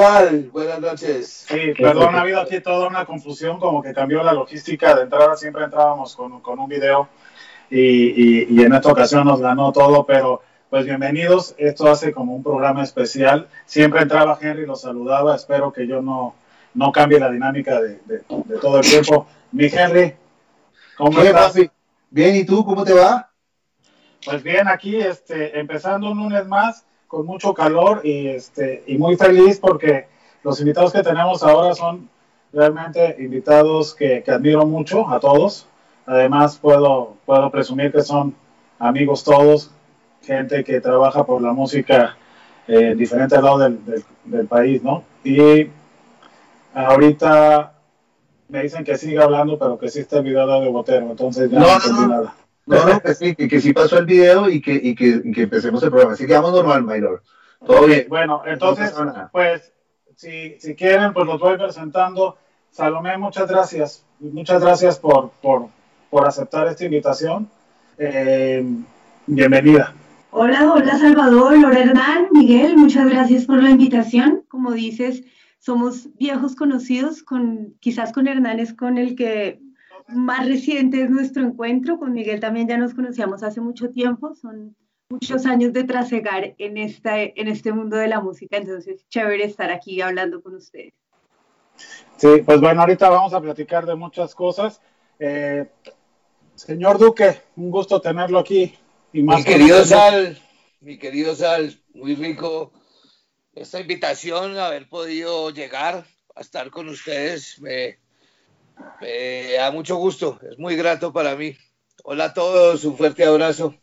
Buenas noches. Sí, perdón, ha habido aquí toda una confusión, como que cambió la logística de entrada, siempre entrábamos con, con un video y, y, en esta ocasión nos ganó todo, pero pues bienvenidos, esto hace como un programa especial, siempre entraba Henry, los saludaba, espero que yo no, no cambie la dinámica de, de, todo el tiempo. Mi Henry, ¿cómo estás? Bien, ¿y tú cómo te va? Pues bien, aquí este, empezando un lunes más con mucho calor y, este, y muy feliz porque los invitados que tenemos ahora son realmente invitados que, que, admiro mucho a todos. Además, puedo, puedo presumir que son amigos todos, gente que trabaja por la música en diferentes lados del, del, país, ¿no? Y ahorita me dicen que siga hablando, pero que sí está el video de Botero, entonces ya no, no, nada. No, no, que sí, que, sí pasó el video y que, y que, que empecemos el programa. Así que vamos normal, Maylor. Todo bien. Bueno, entonces, pues, si, si quieren, pues los voy presentando. Salomé, muchas gracias. Muchas gracias por, por, por aceptar esta invitación. Eh, bienvenida. Hola, hola Salvador, Lora Hernán, Miguel, muchas gracias por la invitación. Como dices, somos viejos conocidos, con, quizás con Hernán es con el que más reciente es nuestro encuentro. Con Miguel también ya nos conocíamos hace mucho tiempo. Son muchos años de trasegar en, esta, en este mundo de la música, entonces chévere estar aquí hablando con ustedes. Sí, pues bueno, ahorita vamos a platicar de muchas cosas. Eh, señor Duque, un gusto tenerlo aquí. Y más mi querido Sal, mi querido Sal, muy rico esta invitación, haber podido llegar a estar con ustedes. Me, da mucho gusto, es muy grato para mí. Hola a todos, un fuerte abrazo.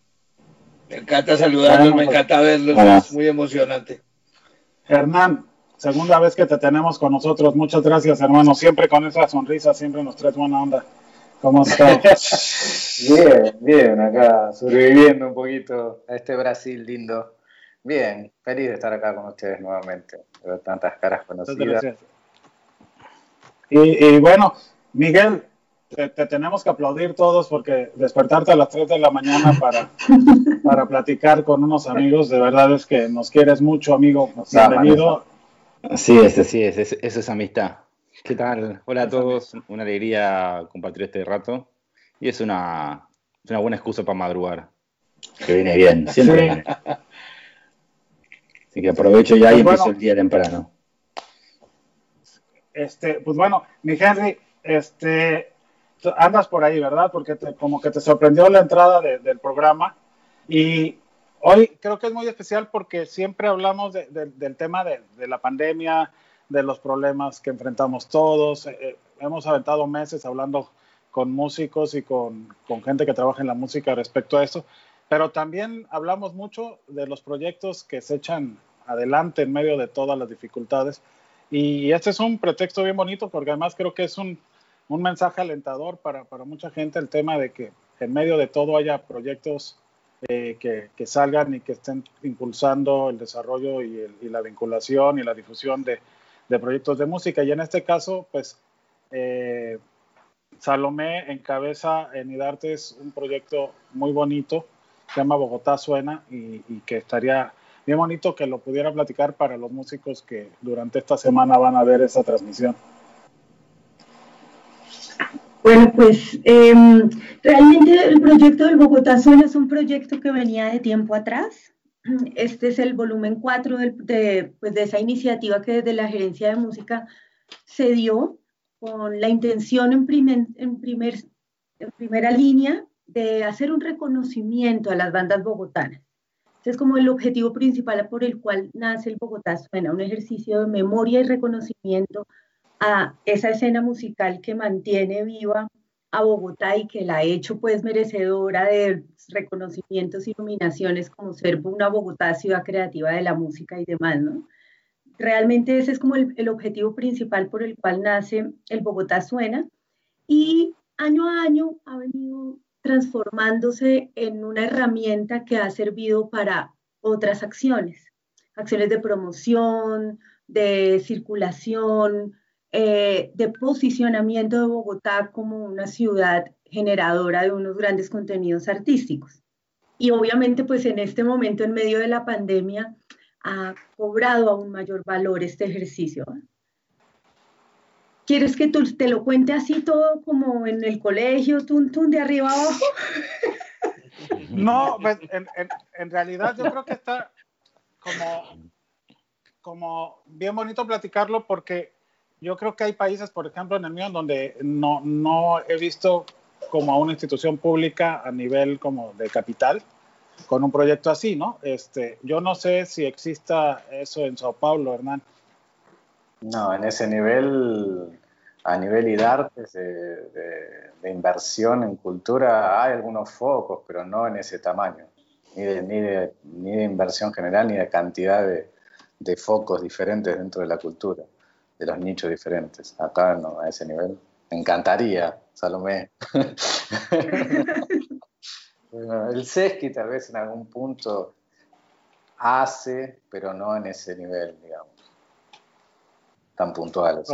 Me encanta saludarlos, me encanta verlos, es muy emocionante. Hernán, segunda vez que te tenemos con nosotros. Muchas gracias, hermano. Siempre con esa sonrisa, siempre nos traes buena onda. ¿Cómo estás? bien, bien, acá sobreviviendo un poquito a este Brasil lindo. Bien, feliz de estar acá con ustedes nuevamente, de tantas caras conocidas. Y, y, bueno, Miguel, te, tenemos que aplaudir todos porque despertarte a las 3 de la mañana para, para platicar con unos amigos, de verdad es que nos quieres mucho, amigo. Bienvenido. Sí, es, sí, es, eso es amistad. ¿Qué tal? Hola a todos, una alegría compartir este rato y es una, una buena excusa para madrugar. Que viene bien, siempre viene. Así que aprovecho ya y pues empiezo el día temprano. Este, pues bueno, mi Henry, este, andas por ahí, ¿verdad? Porque como que te sorprendió la entrada del programa y hoy creo que es muy especial porque siempre hablamos del tema de, la pandemia, de los problemas que enfrentamos todos. Eh, eh, hemos aventado meses hablando con músicos y con, con, gente que trabaja en la música respecto a eso, pero también hablamos mucho de los proyectos que se echan adelante en medio de todas las dificultades. Y este es un pretexto bien bonito porque además creo que es un, un mensaje alentador para, para, mucha gente el tema de que en medio de todo haya proyectos eh, que, que, salgan y que estén impulsando el desarrollo y, la vinculación y la difusión de, de, proyectos de música. Y en este caso, pues, eh, Salomé encabeza en IDARTES un proyecto muy bonito, se llama Bogotá Suena, y que estaría bien bonito que lo pudiera platicar para los músicos que durante esta semana van a ver esa transmisión. Bueno, pues em, realmente el proyecto del Bogotá Suena es un proyecto que venía de tiempo atrás. Este es el volumen 4 de, pues de esa iniciativa que desde la gerencia de música se dio con la intención en, primer, en, primer, en primera línea de hacer un reconocimiento a las bandas bogotanas es como el objetivo principal por el cual nace el Bogotá Suena, un ejercicio de memoria y reconocimiento a esa escena musical que mantiene viva a Bogotá y que la ha hecho pues merecedora de reconocimientos y nominaciones como ser una Bogotá ciudad creativa de la música y demás, ¿no? Realmente ese es como el, el objetivo principal por el cual nace el Bogotá Suena y año a año ha venido transformándose en una herramienta que ha servido para otras acciones, acciones de promoción, de circulación, eh, de posicionamiento de Bogotá como una ciudad generadora de unos grandes contenidos artísticos. Y obviamente, pues en este momento, en medio de la pandemia, ha cobrado aún mayor valor este ejercicio. ¿Quieres que tú te lo cuente así todo como en el colegio, tun, tun, de arriba abajo? No, pues en, en, realidad yo creo que está como, como bien bonito platicarlo porque yo creo que hay países, por ejemplo, en el mío, donde no, no he visto como a una institución pública a nivel como de capital con un proyecto así, ¿no? Este, yo no sé si exista eso en Sao Paulo, Hernán. No, en ese nivel, a nivel IDARTE de, de, inversión en cultura, hay algunos focos, pero no en ese tamaño, ni de, ni de, ni de inversión general, ni de cantidad de, de, focos diferentes dentro de la cultura, de los nichos diferentes. Acá no, a ese nivel. Me encantaría, Salomé. el SESCI tal vez en algún punto hace, pero no en ese nivel, digamos tan puntuales.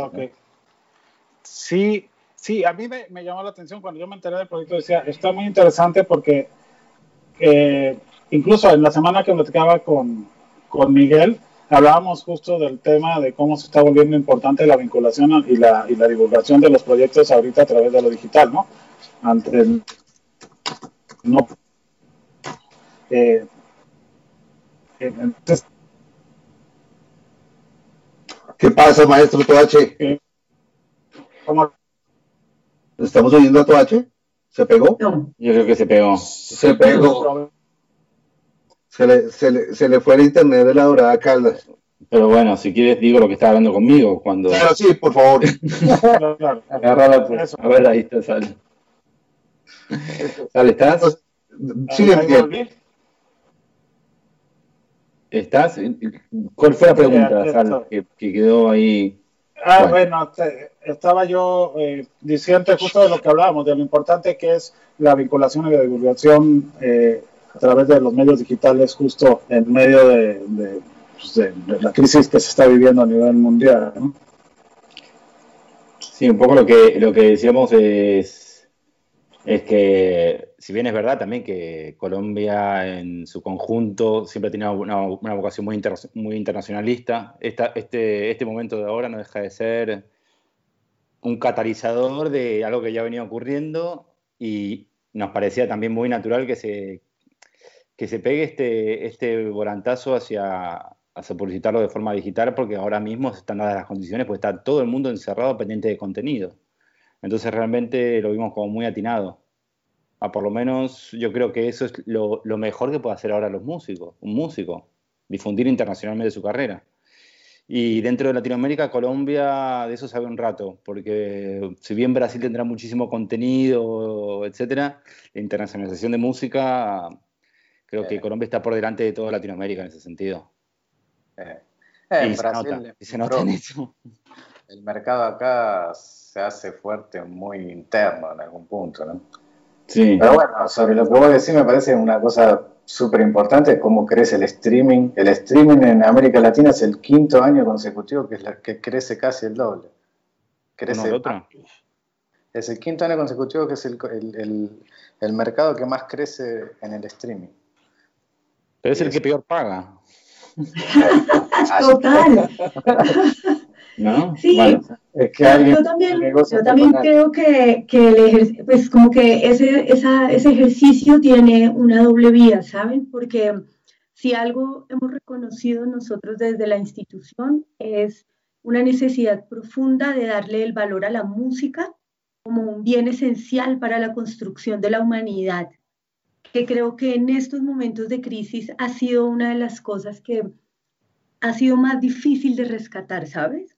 Sí, sí, a mí me, llamó la atención cuando yo me enteré del proyecto, decía, está muy interesante porque eh, incluso en la semana que platicaba con, con Miguel, hablábamos justo del tema de cómo se está volviendo importante la vinculación y la, y la divulgación de los proyectos ahorita a través de lo digital, ¿no? Ante no, eh, entonces, ¿Qué pasa, maestro Toache? eh, ¿Estamos oyendo a Toache? ¿Se pegó? No, Yo creo que se pegó. Se pegó. Se le, se le, se le fue el internet de la dorada Caldas. Pero bueno, si quieres digo lo que estaba hablando conmigo cuando... Claro, sí, por favor. Claro, claro. Agarrala tú. A ver, ahí está, Sal. Sal, ¿estás? Sí, volví. ¿Estás? ¿Cuál fue la pregunta, Sal, que, que quedó ahí? Ah, Bueno. bueno, te- estaba yo eh, diciendo justo de lo que hablábamos, de lo importante que es la vinculación y la divulgación eh, a través de los medios digitales justo en medio pues, de- la crisis que se está viviendo a nivel mundial. ¿no? Sí, un poco lo que, lo que decíamos es, es que, si bien es verdad también que Colombia en su conjunto siempre tenido una, una vocación muy, inter- muy internacionalista, esta, este, este momento de ahora no deja de ser un catalizador de algo que ya venía ocurriendo y nos parecía también muy natural que se, que se pegue este, este volantazo hacia, hacia publicitarlo de forma digital porque ahora mismo están dadas las condiciones, pues está todo el mundo encerrado pendiente de contenido. Entonces realmente lo vimos como muy atinado. Ah, por lo menos yo creo que eso es lo, lo mejor que puede hacer ahora los músicos, un músico, difundir internacionalmente su carrera. Y dentro de Latinoamérica, Colombia, de eso sabe un rato, porque si bien Brasil tendrá muchísimo contenido, etcétera, la internacionalización de música, creo que Eh. Colombia está por delante de toda Latinoamérica en ese sentido. Eh, eh, y se Brasil, nota, y se nota en eso. el mercado acá se hace fuerte, muy interno en algún punto, ¿no? Sí. Pero bueno, sobre lo que vos decís me parece una cosa súper importante, cómo crece el streaming. El streaming en América Latina es el quinto año consecutivo que, es la, que crece casi el doble. Crece, al otro. Es el quinto año consecutivo que es el, el- el- el mercado que más crece en el streaming. Pero es el que peor paga, total. ¿no? Sí. Bueno, Es que alguien Yo también, yo también creo que, que el ejer- pues como que ese, esa- ese ejercicio tiene una doble vía, ¿saben? Porque si algo hemos reconocido nosotros desde la institución es una necesidad profunda de darle el valor a la música como un bien esencial para la construcción de la humanidad, que creo que en estos momentos de crisis ha sido una de las cosas que ha sido más difícil de rescatar, ¿sabes?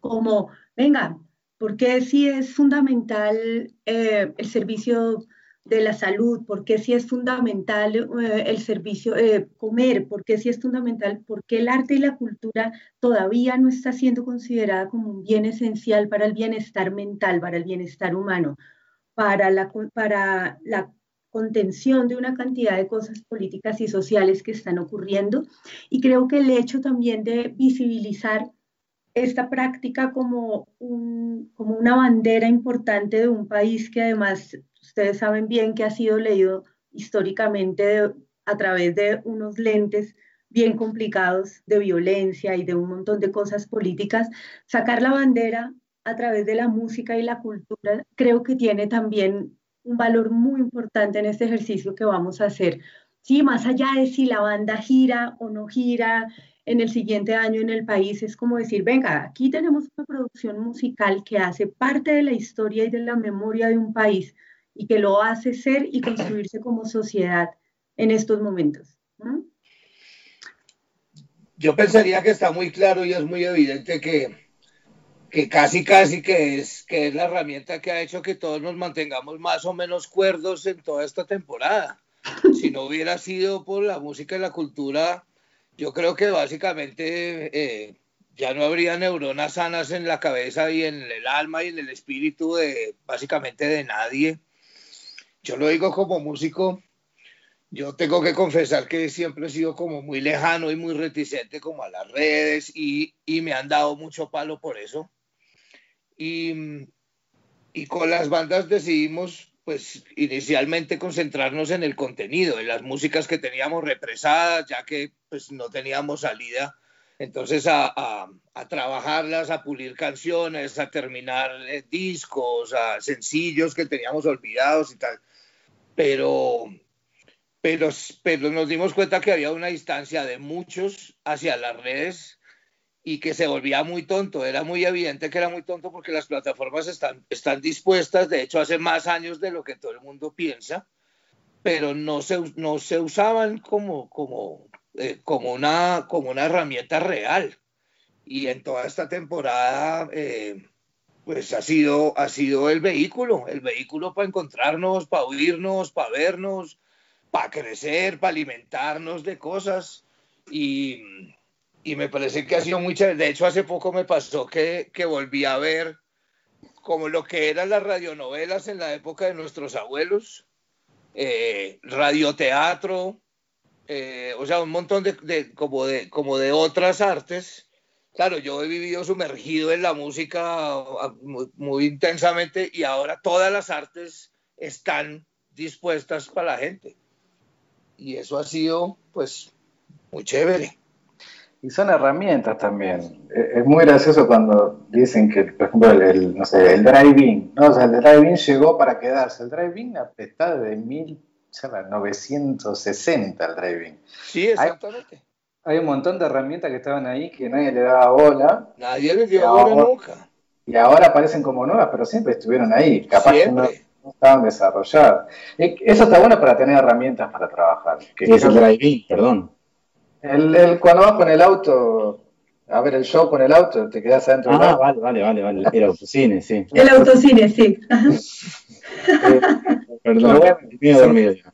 Como, venga, porque si es fundamental eh, el servicio de la salud, porque si es fundamental eh, el servicio, eh, comer, porque si es fundamental, porque el arte y la cultura todavía no está siendo considerada como un bien esencial para el bienestar mental, para el bienestar humano, para la, para la contención de una cantidad de cosas políticas y sociales que están ocurriendo. Y creo que el hecho también de visibilizar esta práctica como, un, como una bandera importante de un país que además ustedes saben bien que ha sido leído históricamente de- a través de unos lentes bien complicados de violencia y de un montón de cosas políticas, sacar la bandera a través de la música y la cultura creo que tiene también un valor muy importante en este ejercicio que vamos a hacer. Sí, más allá de si la banda gira o no gira, en el siguiente año en el país es como decir, venga, aquí tenemos una producción musical que hace parte de la historia y de la memoria de un país y que lo hace ser y construirse como sociedad en estos momentos. Yo pensaría que está muy claro y es muy evidente que, que casi casi que es, que es la herramienta que ha hecho que todos nos mantengamos más o menos cuerdos en toda esta temporada. Si no hubiera sido por la música y la cultura, yo creo que básicamente eh, ya no habría neuronas sanas en la cabeza y en el alma y en el espíritu de básicamente de nadie. Yo lo digo como músico, yo tengo que confesar que siempre he sido como muy lejano y muy reticente como a las redes y, y me han dado mucho palo por eso. Y, y con las bandas decidimos pues inicialmente concentrarnos en el contenido, en las músicas que teníamos represadas, ya que pues no teníamos salida. Entonces a, a, a trabajarlas, a pulir canciones, a terminar eh, discos, a sencillos que teníamos olvidados y tal. Pero, pero, pero nos dimos cuenta que había una distancia de muchos hacia las redes y que se volvía muy tonto. Era muy evidente que era muy tonto porque las plataformas están, están dispuestas, de hecho, hace más años de lo que todo el mundo piensa, pero no se, no se usaban como, como, eh, como, una, como una herramienta real. Y en toda esta temporada, eh, pues ha sido, ha sido el vehículo, el vehículo para encontrarnos, para oírnos, para vernos, para crecer, para alimentarnos de cosas. Y, y, me parece que ha sido muy chévere. De hecho, hace poco me pasó que, que volví a ver como lo que eran las radionovelas en la época de nuestros abuelos, eh, radioteatro, eh, o sea, un montón de, de, como de, como de otras artes claro, yo he vivido sumergido en la música ah, muy, intensamente y ahora todas las artes están dispuestas para la gente. Y eso ha sido, pues, muy chévere. Y son herramientas también. E, es muy gracioso cuando dicen que, por ejemplo, el, no sé, el drive-in, ¿no? O sea, el drive-in llegó para quedarse. El drive-in está desde 1960, el drive-in. Sí, exactamente hay un montón de herramientas que estaban ahí que nadie le daba bola. Nadie le dio bola nunca. Y ahora aparecen como nuevas, pero siempre estuvieron ahí. Capaz que no, estaban desarrolladas. Eso está bueno para tener herramientas para trabajar. Que es el driving, perdón. El, el, cuando vas con el auto a ver el show con el auto, te quedas adentro ah, del vale, vale, vale, vale. El autocine, sí. El autocine, sí. perdón, me he dormido ya.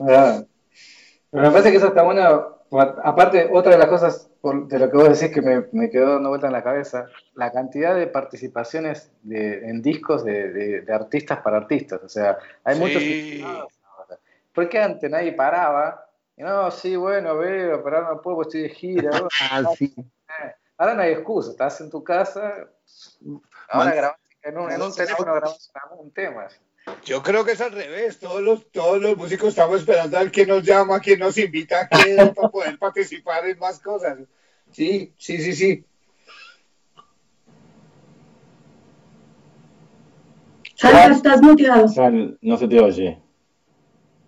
Ah. Pero me parece que eso está bueno Aparte, otra de las cosas de lo que vos decís que me, quedó dando vuelta en la cabeza, la cantidad de participaciones en discos de, artistas para artistas. O sea, hay muchos. ¿Por qué antes nadie paraba? No, sí, bueno, veo, pero ahora no puedo, estoy de gira. ah, sí. Ahora no hay excusa, estás en tu casa, ahora grabas en un, en un teléfono grabas un tema. Yo creo que es al revés. Todos los, todos los músicos estamos esperando al que nos llama, a quien nos invita a para poder participar en más cosas. Sí, sí, sí, sí. Sal, estás muteado. Sal, no se te oye.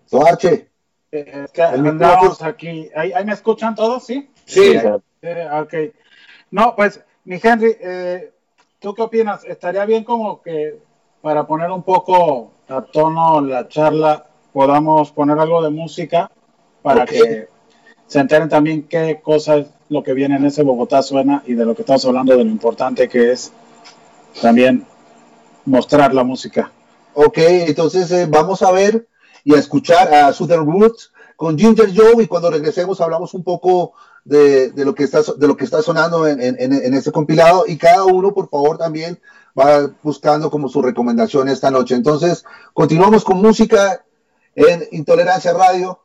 Soache. Eh, es que andamos aquí. ¿Ahí, ¿Ahí, me escuchan todos? Sí. Sí. Eh, ok. No, pues, mi Henry, eh, ¿tú qué opinas? Estaría bien como que para poner un poco a tono la charla, podamos poner algo de música para que se enteren también qué cosa es lo que viene en ese Bogotá suena y de lo que estamos hablando, de lo importante que es también mostrar la música. Ok, entonces eh, vamos a ver y a escuchar a Southern Roots con Ginger Joe y cuando regresemos hablamos un poco de, lo, que está, de lo que está sonando en, en, en ese compilado y cada uno por favor también va buscando como su recomendación esta noche. Entonces, continuamos con música en Intolerancia Radio.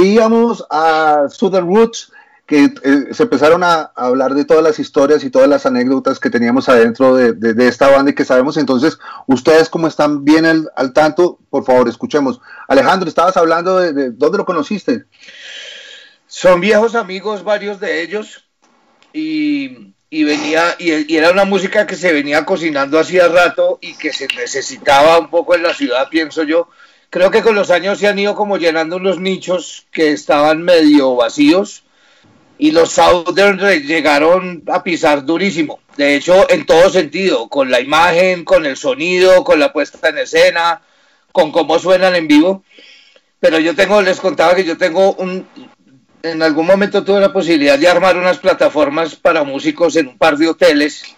Veíamos a Southern Roots que eh, se empezaron a, hablar de todas las historias y todas las anécdotas que teníamos adentro de, esta banda y que sabemos. Entonces, ustedes como están bien al, tanto, por favor, escuchemos. Alejandro, estabas hablando de, dónde lo conociste. Son viejos amigos, varios de ellos, y, venía, y, y, era una música que se venía cocinando hacía rato y que se necesitaba un poco en la ciudad, pienso yo creo que con los años se han ido como llenando unos nichos que estaban medio vacíos y los Southern llegaron a pisar durísimo. De hecho, en todo sentido, con la imagen, con el sonido, con la puesta en escena, con cómo suenan en vivo. Pero yo tengo, les contaba que yo tengo un, en algún momento tuve la posibilidad de armar unas plataformas para músicos en un par de hoteles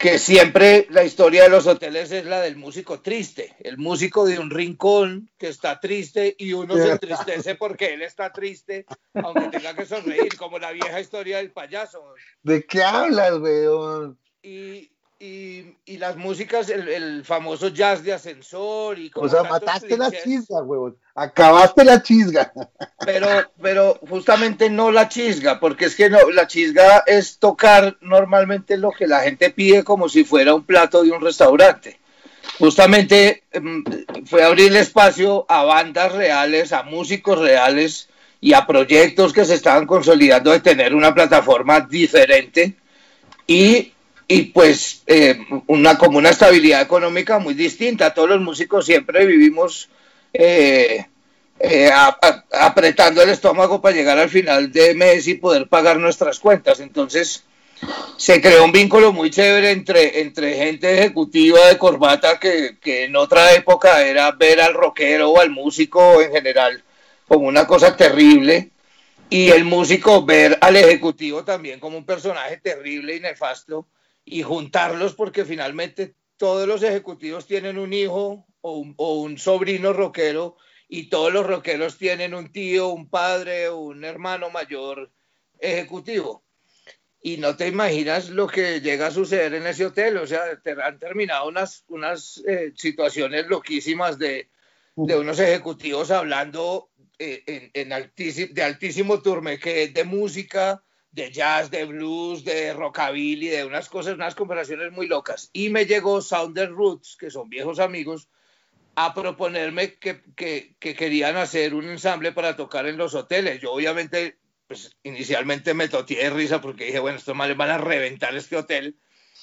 que siempre la historia de los hoteles es la del músico triste, el músico de un rincón que está triste y uno se entristece porque él está triste, aunque tenga que sonreír, como la vieja historia del payaso. ¿De qué hablas, weón? Y, y, y, las músicas, el, famoso jazz de ascensor y O sea, mataste la chisga, huevón. Acabaste la chisga. Pero, pero justamente no la chisga, porque es que no, la chisga es tocar normalmente lo que la gente pide como si fuera un plato de un restaurante. Justamente em, fue abrir espacio a bandas reales, a músicos reales y a proyectos que se estaban consolidando de tener una plataforma diferente y y pues eh, una como una estabilidad económica muy distinta. Todos los músicos siempre vivimos eh, eh, apretando el estómago para llegar al final de mes y poder pagar nuestras cuentas. Entonces se creó un vínculo muy chévere entre, entre gente ejecutiva de corbata que, que en otra época era ver al rockero o al músico en general como una cosa terrible y el músico ver al ejecutivo también como un personaje terrible y nefasto y juntarlos porque finalmente todos los ejecutivos tienen un hijo o un, sobrino rockero y todos los rockeros tienen un tío, un padre o un hermano mayor ejecutivo. Y no te imaginas lo que llega a suceder en ese hotel. O sea, han terminado unas, unas eh, situaciones loquísimas de, de, unos ejecutivos hablando eh, en, en de altísimo turmeque de música, de jazz, de blues, de rockabilly, de unas cosas, unas conversaciones muy locas. Y me llegó Sounder Roots, que son viejos amigos, a proponerme que, que, querían hacer un ensamble para tocar en los hoteles. Yo obviamente, pues inicialmente me toteé de risa porque dije, bueno, estos males van a reventar este hotel.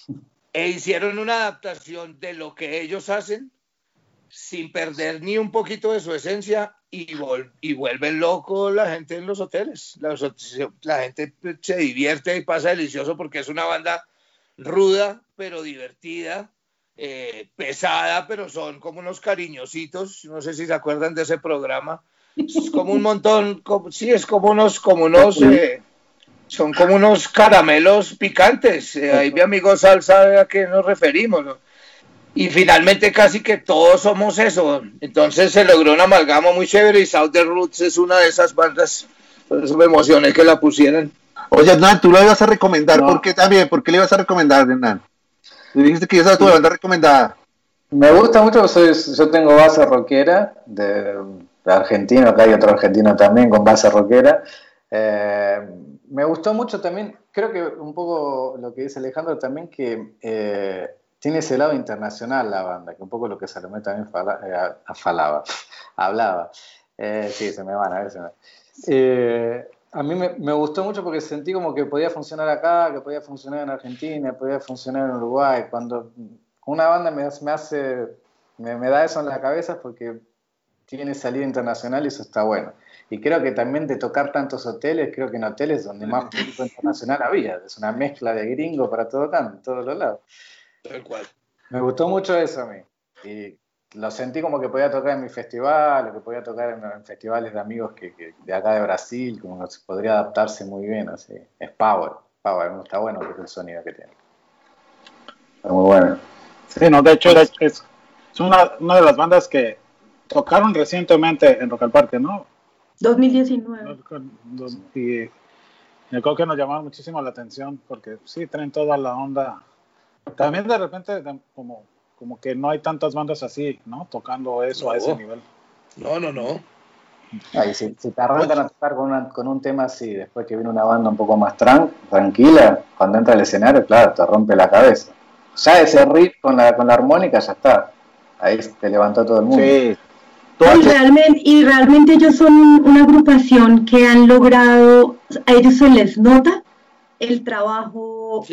E hicieron una adaptación de lo que ellos hacen sin perder ni un poquito de su esencia y, y vuelven loco la gente en los hoteles. La, gente se divierte y pasa delicioso porque es una banda ruda, pero divertida, eh, pesada, pero son como unos cariñositos. No sé si se acuerdan de ese programa. Es como un montón, sí, es como unos, como unos, eh, son como unos caramelos picantes. Eh, ahí mi amigo Sal sabe a qué nos referimos. ¿no? Y finalmente casi que todos somos eso. Entonces se logró una amalgama muy chévere y Southern Roots es una de esas bandas. Por eso me emocioné que la pusieran. Oye, Hernán, tú lo ibas a recomendar. ¿Por qué también? ¿Por qué le ibas a recomendar, Hernán? Le dijiste que esa es tu banda recomendada. Me gusta mucho, soy, yo tengo base rockera de, argentino, acá hay otro argentino también con base rockera. Eh, me gustó mucho también, creo que un poco lo que dice Alejandro también, que eh, tiene ese lado internacional la banda, que un poco lo que Salomé también eh, falaba, hablaba. Eh, sí, se me van a ver. Se me... Eh, A mí me, gustó mucho porque sentí como que podía funcionar acá, que podía funcionar en Argentina, podía funcionar en Uruguay. Cuando una banda me, me hace, me, me, da eso en la cabeza porque tiene salida internacional y eso está bueno. Y creo que también de tocar tantos hoteles, creo que en hoteles donde más público internacional había. Es una mezcla de gringo para todo en todos los lados. Tal cual. Me gustó mucho eso a mí. Y lo sentí como que podía tocar en mi festival, o que podía tocar en, festivales de amigos que, de acá de Brasil, como que podría adaptarse muy bien. Así. Es power, power, está bueno el sonido que tiene. Está muy bueno. Sí, no, de hecho es, es una, una de las bandas que tocaron recientemente en Rock al Parque, ¿no? 2019. Y creo que nos llamaba muchísimo la atención porque sí, traen toda la onda. También de repente como, como que no hay tantas bandas así, ¿no? Tocando eso a ese nivel. No, no, no. Ay, si, si, te arrancan a tocar con, con, un tema así, después que viene una banda un poco más tranquila, cuando entra al escenario, claro, te rompe la cabeza. Ya ese riff con la, con la armónica ya está. Ahí te levantó todo el mundo. Sí, y realmente, y realmente ellos son una agrupación que han logrado, a ellos se les nota el trabajo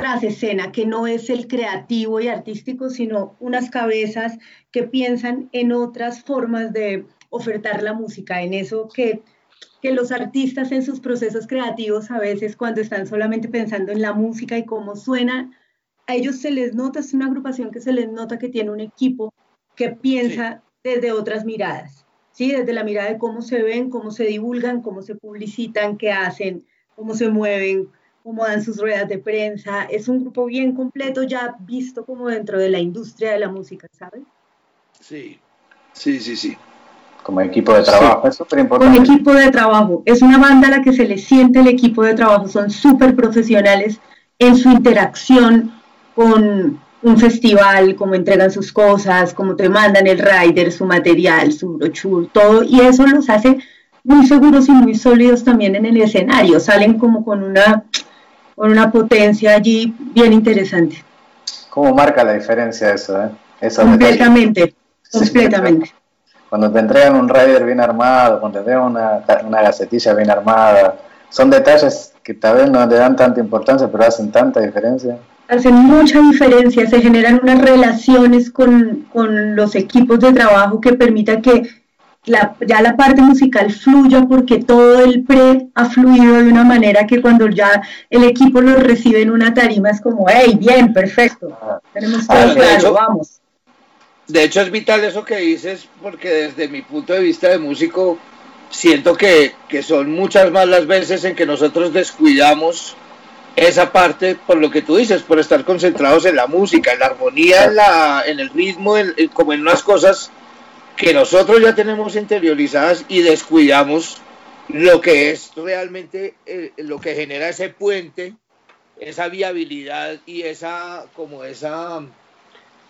tras escena, que no es el creativo y artístico, sino unas cabezas que piensan en otras formas de ofertar la música, en eso que, que los artistas en sus procesos creativos a veces cuando están solamente pensando en la música y cómo suena, a ellos se les nota, es una agrupación que se les nota que tiene un equipo que piensa desde otras miradas, ¿sí? Desde la mirada de cómo se ven, cómo se divulgan, cómo se publicitan, qué hacen, cómo se mueven, cómo dan sus ruedas de prensa. Es un grupo bien completo ya visto como dentro de la industria de la música, ¿sabes? Sí, sí, sí, sí. Como equipo de trabajo, es súper importante. Como equipo de trabajo. Es una banda a la que se le siente el equipo de trabajo. Son súper profesionales en su interacción con, un festival, cómo entregan sus cosas, cómo te mandan el rider, su material, su brochure, todo, y eso los hace muy seguros y muy sólidos también en el escenario, salen como con una, con una potencia allí bien interesante. ¿Cómo marca la diferencia eso? Eh? completamente, completamente. Cuando te entregan un rider bien armado, cuando te entregan una, una gacetilla bien armada, son detalles que tal vez no le dan tanta importancia, pero hacen tanta diferencia hacen mucha diferencia, se generan unas relaciones con, con los equipos de trabajo que permitan que la, ya la parte musical fluya porque todo el pre ha fluido de una manera que cuando ya el equipo lo recibe en una tarima es como, hey, bien, perfecto, tenemos todo ah, claro, vamos. De hecho es vital eso que dices porque desde mi punto de vista de músico siento que, que son muchas más las veces en que nosotros descuidamos esa parte por lo que tú dices, por estar concentrados en la música, en la armonía, en, la, en el ritmo, como en unas cosas que nosotros ya tenemos interiorizadas y descuidamos lo que es realmente eh, lo que genera ese puente, esa viabilidad y esa como esa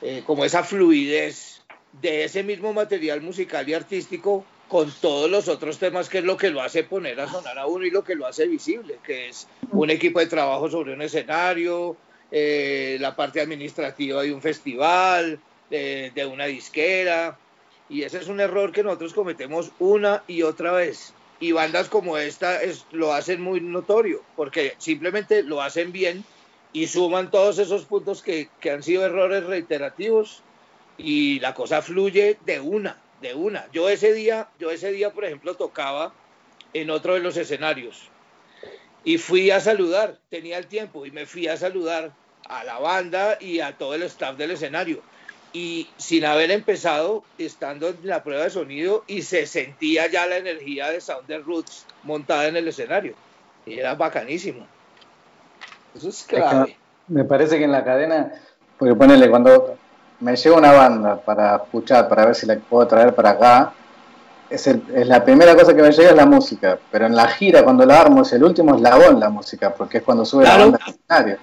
eh, como esa fluidez de ese mismo material musical y artístico con todos los otros temas que es lo que lo hace poner a sonar a uno y lo que lo hace visible, que es un equipo de trabajo sobre un escenario, eh, la parte administrativa de un festival, de, una disquera, y ese es un error que nosotros cometemos una y otra vez. Y bandas como esta es, lo hacen muy notorio, porque simplemente lo hacen bien y suman todos esos puntos que, que han sido errores reiterativos y la cosa fluye de una de una. Yo ese día, yo ese día, por ejemplo, tocaba en otro de los escenarios y fui a saludar, tenía el tiempo y me fui a saludar a la banda y a todo el staff del escenario. Y sin haber empezado, estando en la prueba de sonido, y se sentía ya la energía de Sounder Roots montada en el escenario. Y era bacanísimo. Eso es clave. me parece que en la cadena, porque ponele, cuando me llega una banda para escuchar, para ver si la puedo traer para acá, es, es, la primera cosa que me llega es la música, pero en la gira cuando la armo es el último eslabón la música, porque es cuando sube la banda al escenario.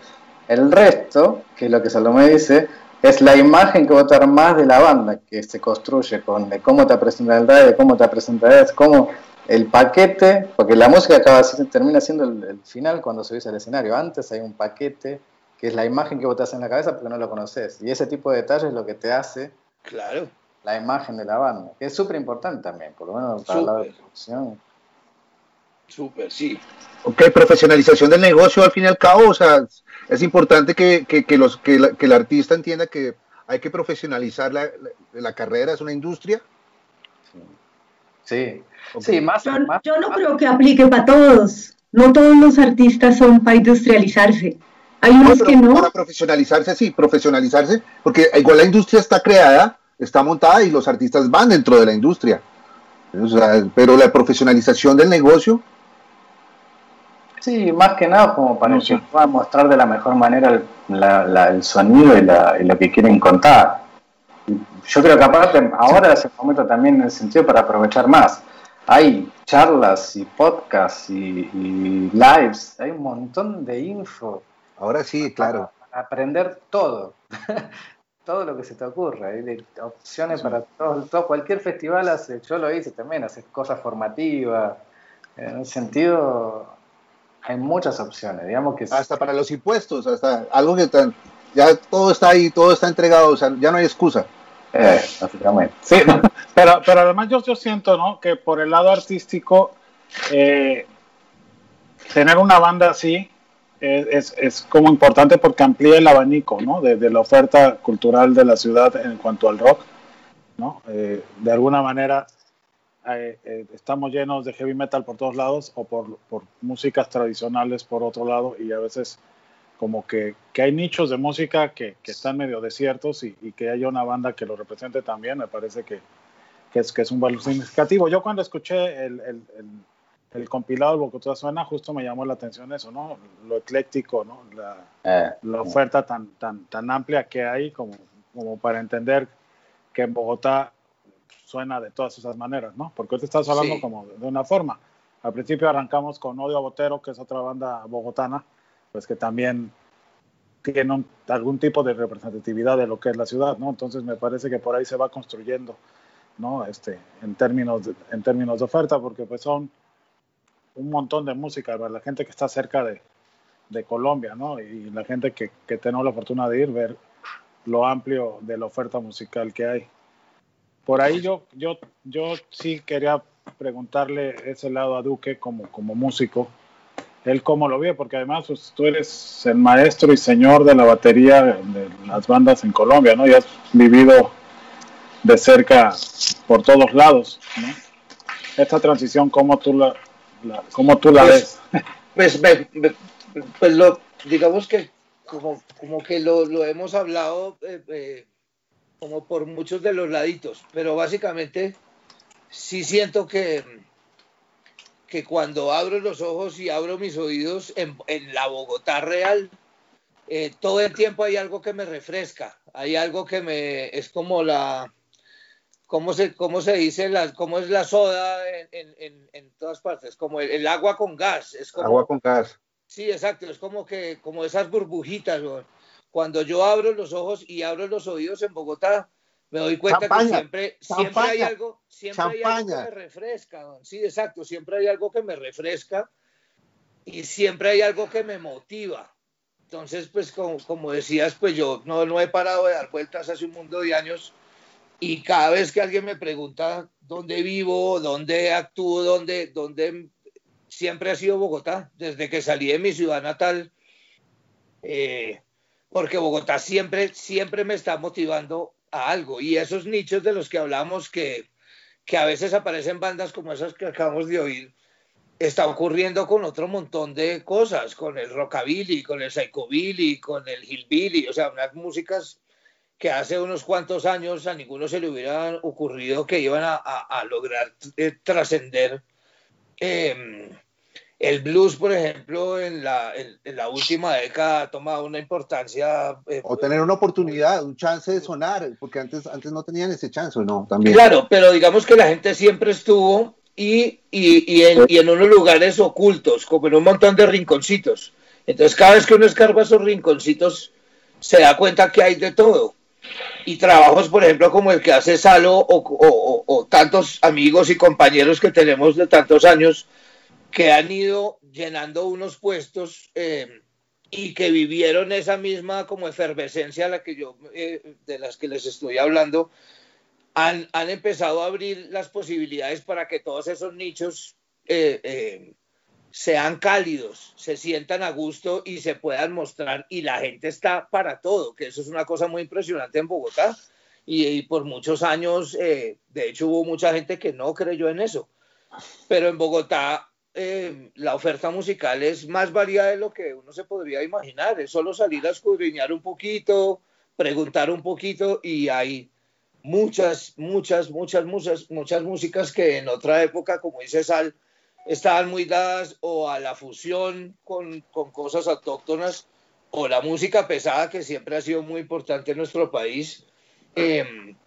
El resto, que es lo que Salomé dice, es la imagen que vos te armás de la banda, que se construye con de cómo te presenta el radio, de cómo te presenta es cómo el paquete, porque la música acaba, termina siendo el, el final cuando subís al escenario. Antes hay un paquete que es la imagen que vos te haces en la cabeza porque no lo conoces. Y ese tipo de detalles es lo que te hace claro. la imagen de la banda, que es súper importante también, por lo menos para la producción. Súper, sí. Ok, profesionalización del negocio al fin y al cabo, o sea, es importante que, que, los, que, el artista entienda que hay que profesionalizar la, la, carrera, es una industria. Sí, sí, más, yo, yo no creo que aplique para todos. No todos los artistas son para industrializarse. Hay unos que no. Para profesionalizarse, sí, profesionalizarse, porque igual la industria está creada, está montada y los artistas van dentro de la industria. pero la profesionalización del negocio. Sí, más que nada como para que puedan mostrar de la mejor manera el, sonido y, lo que quieren contar. Yo creo que aparte ahora es el momento también en el sentido para aprovechar más. Hay charlas y podcasts y lives, hay un montón de info Ahora sí, claro. aprender todo, todo lo que se te ocurra. Hay opciones para todo, Cualquier festival hace, yo lo hice también, hace cosas formativas. En ese sentido, hay muchas opciones. Digamos que hasta para los impuestos, hasta algo que ya todo está ahí, todo está entregado, o sea, ya no hay excusa. Eh. Sí, pero, pero además yo, yo siento, ¿no? Que por el lado artístico, eh, tener una banda así es, es, como importante porque amplía el abanico ¿no? de, la oferta cultural de la ciudad en cuanto al rock. ¿no? Eh, de alguna manera eh, eh, estamos llenos de heavy metal por todos lados o por, por, músicas tradicionales por otro lado y a veces como que, que hay nichos de música que, que están medio desiertos y, y, que haya una banda que lo represente también, me parece que, que, es, que es un valor significativo. Yo cuando escuché el, el el compilado de Bogotá Suena justo me llamó la atención eso, ¿no? Lo ecléctico, ¿no? La, eh, la oferta tan, tan, tan amplia que hay como, como para entender que en Bogotá suena de todas esas maneras, ¿no? Porque hoy te estás hablando como de una forma. Al principio arrancamos con Odio a Botero, que es otra banda bogotana, pues que también tiene algún tipo de representatividad de lo que es la ciudad, ¿no? Entonces me parece que por ahí se va construyendo, ¿no? Este, en términos de, en términos de oferta, porque pues son un montón de música para la gente que está cerca de, de Colombia, ¿no? Y la gente que, que tenemos la fortuna de ir, ver lo amplio de la oferta musical que hay. Por ahí yo, yo, yo sí quería preguntarle ese lado a Duque como, como músico, él cómo lo ve, porque además pues, tú eres el maestro y señor de la batería de las bandas en Colombia, ¿no? Y has vivido de cerca por todos lados, ¿no? Esta transición, ¿cómo tú la, ¿Cómo tú la pues, ves? Pues, pues lo, digamos que como, como que lo, lo hemos hablado eh, eh, como por muchos de los laditos, pero básicamente sí siento que, que cuando abro los ojos y abro mis oídos en, en la Bogotá real, eh, todo el tiempo hay algo que me refresca, hay algo que me es como la ¿cómo se, cómo se dice, la, cómo es la soda en, en, en todas partes? Como el, agua con gas. Es como, agua con gas. Sí, exacto, es como que, como esas burbujitas, Cuando yo abro los ojos y abro los oídos en Bogotá, me doy cuenta que siempre, siempre hay algo, siempre hay algo que me refresca. Sí, exacto, siempre hay algo que me refresca y siempre hay algo que me motiva. Entonces, pues como, como decías, pues yo no, no he parado de dar vueltas hace un mundo de años y cada vez que alguien me pregunta dónde vivo, dónde actúo, dónde, dónde siempre ha sido Bogotá, desde que salí de mi ciudad natal, eh, porque Bogotá siempre, siempre me está motivando a algo. Y esos nichos de los que hablamos, que, que a veces aparecen bandas como esas que acabamos de oír, está ocurriendo con otro montón de cosas, con el rockabilly, con el psychobilly, con el hillbilly, o sea, unas músicas que hace unos cuantos años a ninguno se le hubiera ocurrido que iban a, lograr eh, trascender. Eh, el blues, por ejemplo, en la, en, la, última década ha tomado una importancia. Eh, o tener una oportunidad, un chance de sonar, porque antes, antes no tenían ese chance, ¿no? También. Claro, pero digamos que la gente siempre estuvo y, y, y, en, y en unos lugares ocultos, como en un montón de rinconcitos. Entonces, cada vez que uno escarba esos rinconcitos, se da cuenta que hay de todo y trabajos, por ejemplo, como el que hace Salo o, tantos amigos y compañeros que tenemos de tantos años que han ido llenando unos puestos eh, y que vivieron esa misma como efervescencia la que yo, eh, de las que les estoy hablando, han, empezado a abrir las posibilidades para que todos esos nichos eh, sean cálidos, se sientan a gusto y se puedan mostrar. Y la gente está para todo, que eso es una cosa muy impresionante en Bogotá. Y, por muchos años, eh, de hecho hubo mucha gente que no creyó en eso, pero en Bogotá eh, la oferta musical es más variada de lo que uno se podría imaginar, es solo salir a escudriñar un poquito, preguntar un poquito y hay muchas, muchas, muchas, muchas, muchas músicas que en otra época, como dice Sal, estaban muy dadas o a la fusión con, con, cosas autóctonas o la música pesada que siempre ha sido muy importante en nuestro país. Em,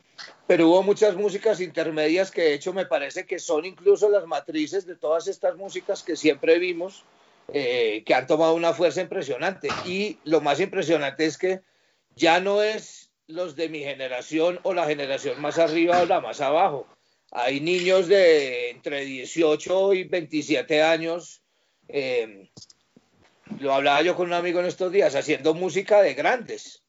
pero hubo muchas músicas intermedias que de hecho me parece que son incluso las matrices de todas estas músicas que siempre vimos, eh, que han tomado una fuerza impresionante. Y lo más impresionante es que ya no es los de mi generación o la generación más arriba o la más abajo, hay niños de entre 18 y 27 años. Eh, lo hablaba yo con un amigo en estos días, haciendo música de grandes,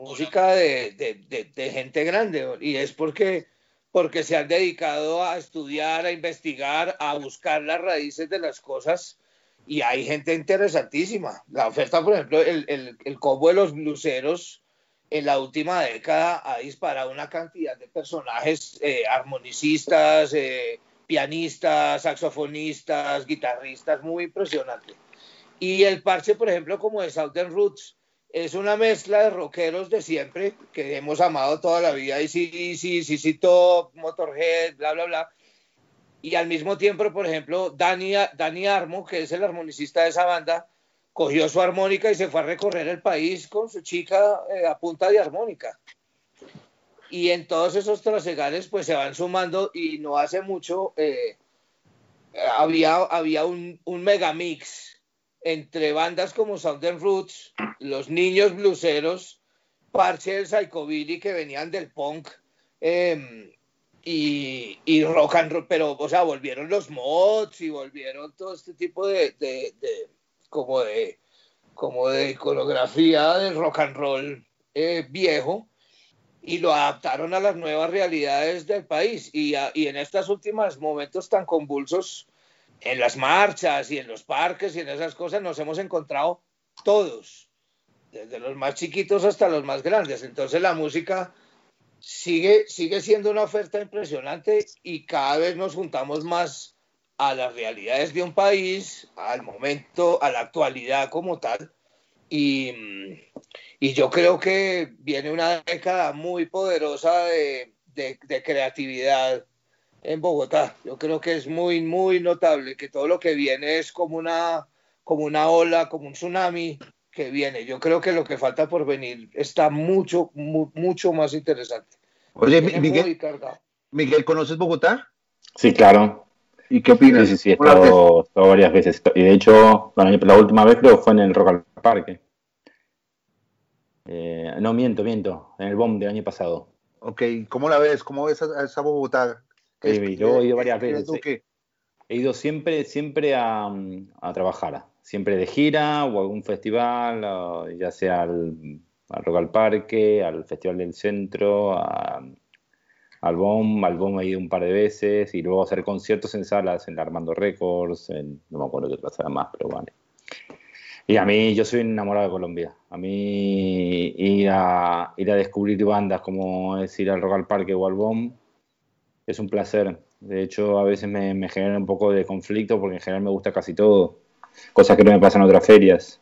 música de, de, gente grande. Y es porque, porque se han dedicado a estudiar, a investigar, a buscar las raíces de las cosas. Y hay gente interesantísima. La oferta, por ejemplo, el, el, el combo de los bluseros en la última década ha disparado una cantidad de personajes eh, armonicistas, eh, pianistas, saxofonistas, guitarristas, muy impresionante. Y el parche, por ejemplo, como de Southern Roots, es una mezcla de rockeros de siempre que hemos amado toda la vida, y sí, sí, sí, sí, Top, Motorhead, bla, bla, bla. Y al mismo tiempo, por ejemplo, Dani, Dani Armo, que es el armonicista de esa banda, cogió su armónica y se fue a recorrer el país con su chica eh, a punta de armónica. Y en todos esos trasegales pues se van sumando y no hace mucho eh, había, había un, un megamix entre bandas como Southern Roots, los niños bluseros, Parche del Psychobilly que venían del punk em, y, rock and roll, pero o sea, volvieron los mods y volvieron todo este tipo de como de, como de iconografía del rock and roll eh, viejo y lo adaptaron a las nuevas realidades del país. Y en estos últimos momentos tan convulsos, en las marchas y en los parques y en esas cosas, nos hemos encontrado todos, desde los más chiquitos hasta los más grandes. Entonces la música sigue, sigue siendo una oferta impresionante y cada vez nos juntamos más a las realidades de un país, al momento, a la actualidad como tal. Y, y yo creo que viene una década muy poderosa de, de, creatividad en Bogotá. Yo creo que es muy, muy notable que todo lo que viene es como una, como una ola, como un tsunami que viene. Yo creo que lo que falta por venir está mucho, mucho más interesante. Oye, Miguel, Miguel, ¿conoces Bogotá? Sí, claro. ¿Y qué opinas? Sí, sí, sí, he estado, varias veces. Y de hecho, la última vez creo fue en el Rock al Parque. Eh, no, miento, miento. En el BOM del año pasado. Ok, ¿cómo la ves? ¿Cómo ves a, esa Bogotá? Yo he ido varias veces. He ido siempre, siempre a, a, trabajar. Siempre de gira o algún festival, ya sea al, al Rock al Parque, al Festival del Centro, a, al BOM, al BOM he ido un par de veces y luego hacer conciertos en salas, en Armando Records, en, no me acuerdo qué otra sala más, pero vale. Y a mí, yo soy enamorado de Colombia. A mí ir a, ir a descubrir bandas como es ir al Rock al Parque o al BOM es un placer. De hecho, a veces me, me genera un poco de conflicto porque en general me gusta casi todo, cosas que no me pasan en otras ferias.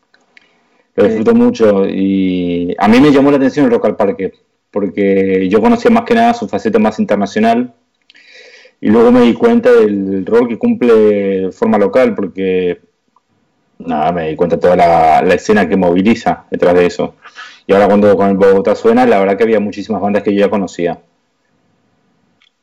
Lo disfruto mucho y a mí me llamó la atención el Rock al Parque porque yo conocía más que nada su faceta más internacional y luego me di cuenta del rol que cumple de forma local, porque nada, me di cuenta de toda la, escena que moviliza detrás de eso. Y ahora cuando con el Bogotá suena, la verdad que había muchísimas bandas que yo ya conocía.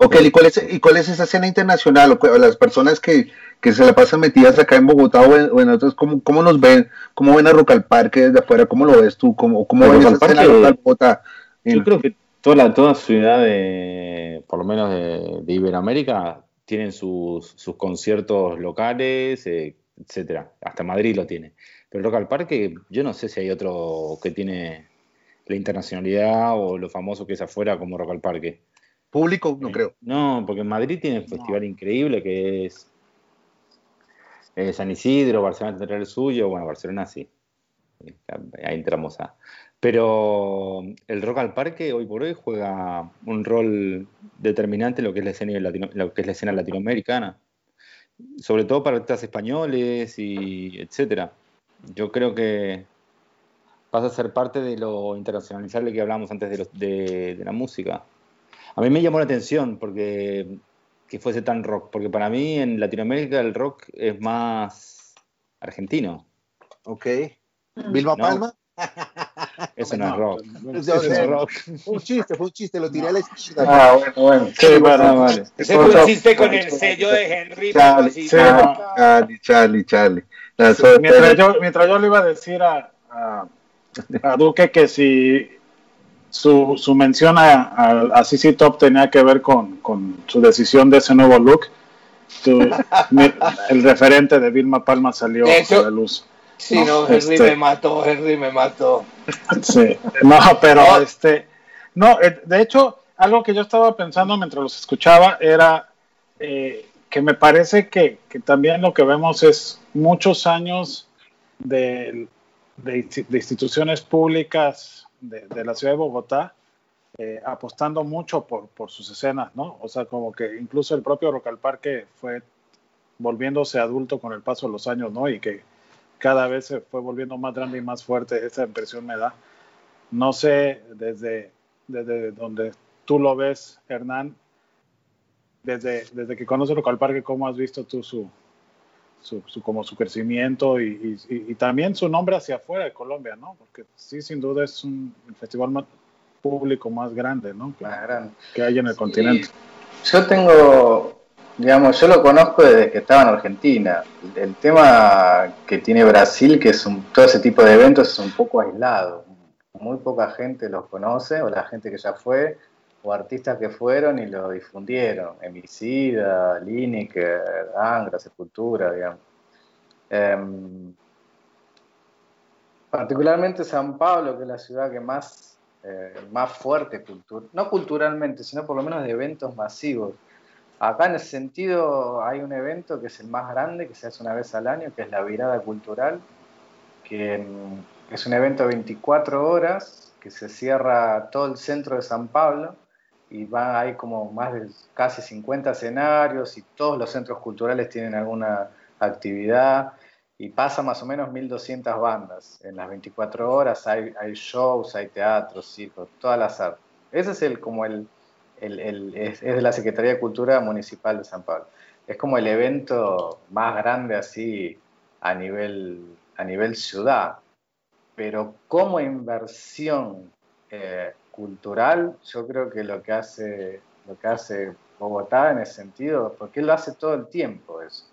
Ok, ¿y cuál es, y cuál es esa escena internacional? O, las personas que, se la pasan metidas acá en Bogotá o en, otros, ¿cómo, ¿cómo, nos ven? ¿Cómo ven a Rock al Parque desde afuera? ¿Cómo lo ves tú? ¿Cómo, cómo ves esa escena local Bogotá? Yo creo que toda, la, toda ciudad, de, por lo menos de, Iberoamérica, tienen sus, conciertos locales, eh, etcétera. Hasta Madrid lo tiene. Pero Rock al Parque, yo no sé si hay otro que tiene la internacionalidad o lo famoso que es afuera como Rock al Parque. Público, no creo. No, porque Madrid tiene un festival increíble que es Eh, San Isidro, Barcelona tendrá el suyo, bueno, Barcelona sí. Ahí entramos a. Pero el Rock al Parque hoy por hoy juega un rol determinante en lo que es la escena, lo que es la escena latinoamericana. Sobre todo para artistas españoles y etcétera. Yo creo que pasa a ser parte de lo internacionalizable que hablamos antes de, la música. A mí me llamó la atención porque que fuese tan rock, porque para mí en Latinoamérica el rock es más argentino. Ok. ¿Vilma Palma? Eso no, es rock. Eso es rock. Fue un chiste, fue un chiste, lo tiré a la esquina. Ah, bueno, bueno. Sí, bueno, vale. Un chiste con el sello de Henry. Charlie, Charlie, Charlie, Charlie. Mientras yo, mientras yo le iba a decir a, a, Duque que si su, su mención a, a, CC Top tenía que ver con, con, su decisión de ese nuevo look, el referente de Vilma Palma salió a la luz. Sí, no, Henry este me mató, Henry me mató. Sí, no, pero este, no, eh, de hecho, algo que yo estaba pensando mientras los escuchaba era eh, que me parece que, que, también lo que vemos es muchos años de, de, instituciones públicas de, de, la ciudad de Bogotá eh, apostando mucho por, por, sus escenas, ¿no? O sea, como que incluso el propio Rock al Parque fue volviéndose adulto con el paso de los años, ¿no? Y que cada vez se fue volviendo más grande y más fuerte, esa impresión me da. No sé desde, desde donde tú lo ves, Hernán, desde, desde que conoces Local Parque, ¿cómo has visto tú su, su, como su crecimiento y, y, también su nombre hacia afuera de Colombia, ¿no? Porque sí, sin duda es un festival más público más grande, ¿no? Que, que hay en el continente. Yo tengo Digamos, yo lo conozco desde que estaba en Argentina. El tema que tiene Brasil, que es un, todo ese tipo de eventos, es un poco aislado. Muy poca gente los conoce, o la gente que ya fue, o artistas que fueron y lo difundieron. Emicida, Lineker, Angra, Sepultura, digamos. Em, particularmente San Pablo, que es la ciudad que más, eh, más fuerte, cultura, no culturalmente, sino por lo menos de eventos masivos Acá en ese sentido hay un evento que es el más grande, que se hace una vez al año, que es la Virada Cultural, que mm, es un evento de 24 horas, que se cierra todo el centro de San Pablo y va, hay como más de casi 50 escenarios y todos los centros culturales tienen alguna actividad y pasa más o menos 1200 bandas. En las 24 horas hay, hay shows, hay teatros, circos, todas las artes. Ese es el, como el, es, de la Secretaría de Cultura Municipal de San Pablo. Es como el evento más grande así a nivel, a nivel ciudad, pero como inversión eh, cultural, yo creo que lo que hace lo que hace Bogotá en ese sentido, porque él lo hace todo el tiempo eso.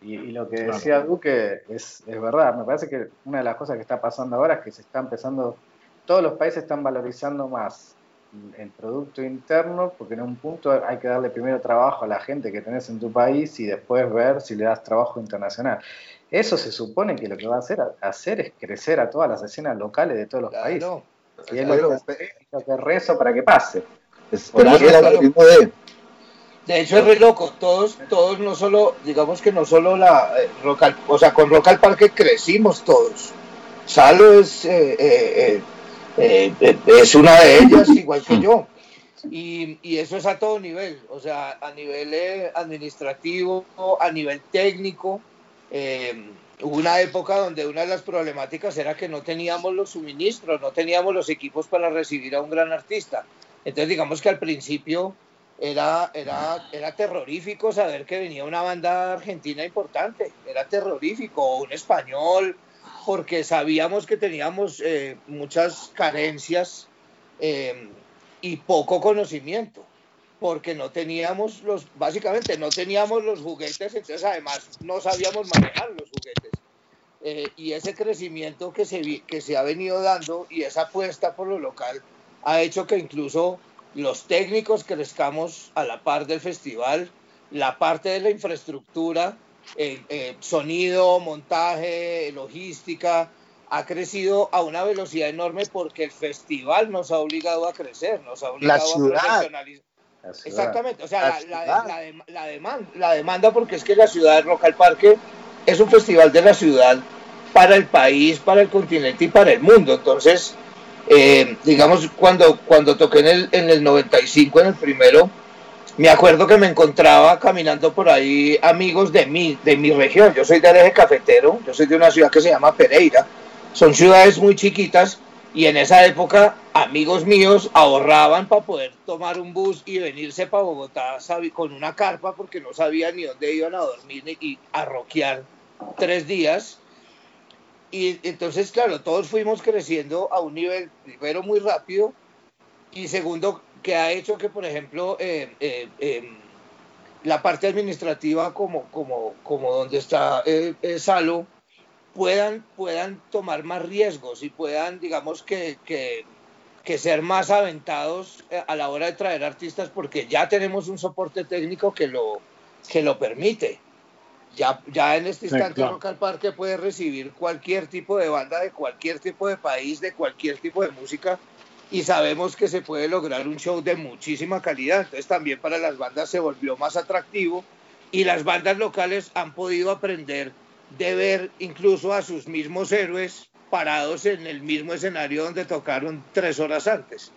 Y, lo que decía Duque es, es, verdad, me parece que una de las cosas que está pasando ahora es que se está empezando, todos los países están valorizando más el producto interno, porque en un punto hay que darle primero trabajo a la gente que tenés en tu país y después ver si le das trabajo internacional. Eso se supone que lo que va a hacer, hacer es crecer a todas las escenas locales de todos los países. Y es lo, que, rezo para que pase. de... hecho es re loco, todos, todos no solo, digamos que no solo la eh, o sea, con Rock al Parque crecimos todos. Salo es eh, eh, eh, eh, es una de ellas, igual que yo. Y, y, eso es a todo nivel, o sea, a nivel eh, administrativo, a nivel técnico. Hubo una época donde una de las problemáticas era que no teníamos los suministros, no teníamos los equipos para recibir a un gran artista. Entonces, digamos que al principio era, era, era terrorífico saber que venía una banda argentina importante, era terrorífico, un español, porque sabíamos que teníamos eh, muchas carencias eh, y poco conocimiento, porque no teníamos los, básicamente no teníamos los juguetes, entonces además no sabíamos manejar los juguetes. Eh, y ese crecimiento que se, que se ha venido dando y esa apuesta por lo local ha hecho que incluso los técnicos crezcamos a la par del festival, la parte de la infraestructura eh, eh, sonido, montaje, logística, ha crecido a una velocidad enorme porque el festival nos ha obligado a crecer, nos ha obligado a profesionalizar. Exactamente, o sea, la, la, demanda, la demanda, porque es que la ciudad de Rock al Parque es un festival de la ciudad para el país, para el continente y para el mundo. Entonces, eh, digamos, cuando, cuando toqué en el, en el 95, en el primero, me acuerdo que me encontraba caminando por ahí amigos de mi, de mi región. Yo soy del eje cafetero, yo soy de una ciudad que se llama Pereira. Son ciudades muy chiquitas y en esa época amigos míos ahorraban para poder tomar un bus y venirse para Bogotá con una carpa porque no sabían ni dónde iban a dormir y a roquear tres días. Y entonces, claro, todos fuimos creciendo a un nivel, primero, muy rápido y segundo, que ha hecho que, por ejemplo, eh, eh, em, la parte administrativa como, como, como donde está eh, Salo puedan, puedan tomar más riesgos y puedan, digamos, que, que, que, ser más aventados a la hora de traer artistas porque ya tenemos un soporte técnico que lo, que lo permite. Ya, ya en este instante sí, Rock al Parque puede recibir cualquier tipo de banda de cualquier tipo de país, de cualquier tipo de música y sabemos que se puede lograr un show de muchísima calidad. Entonces también para las bandas se volvió más atractivo y las bandas locales han podido aprender de ver incluso a sus mismos héroes parados en el mismo escenario donde tocaron tres horas antes.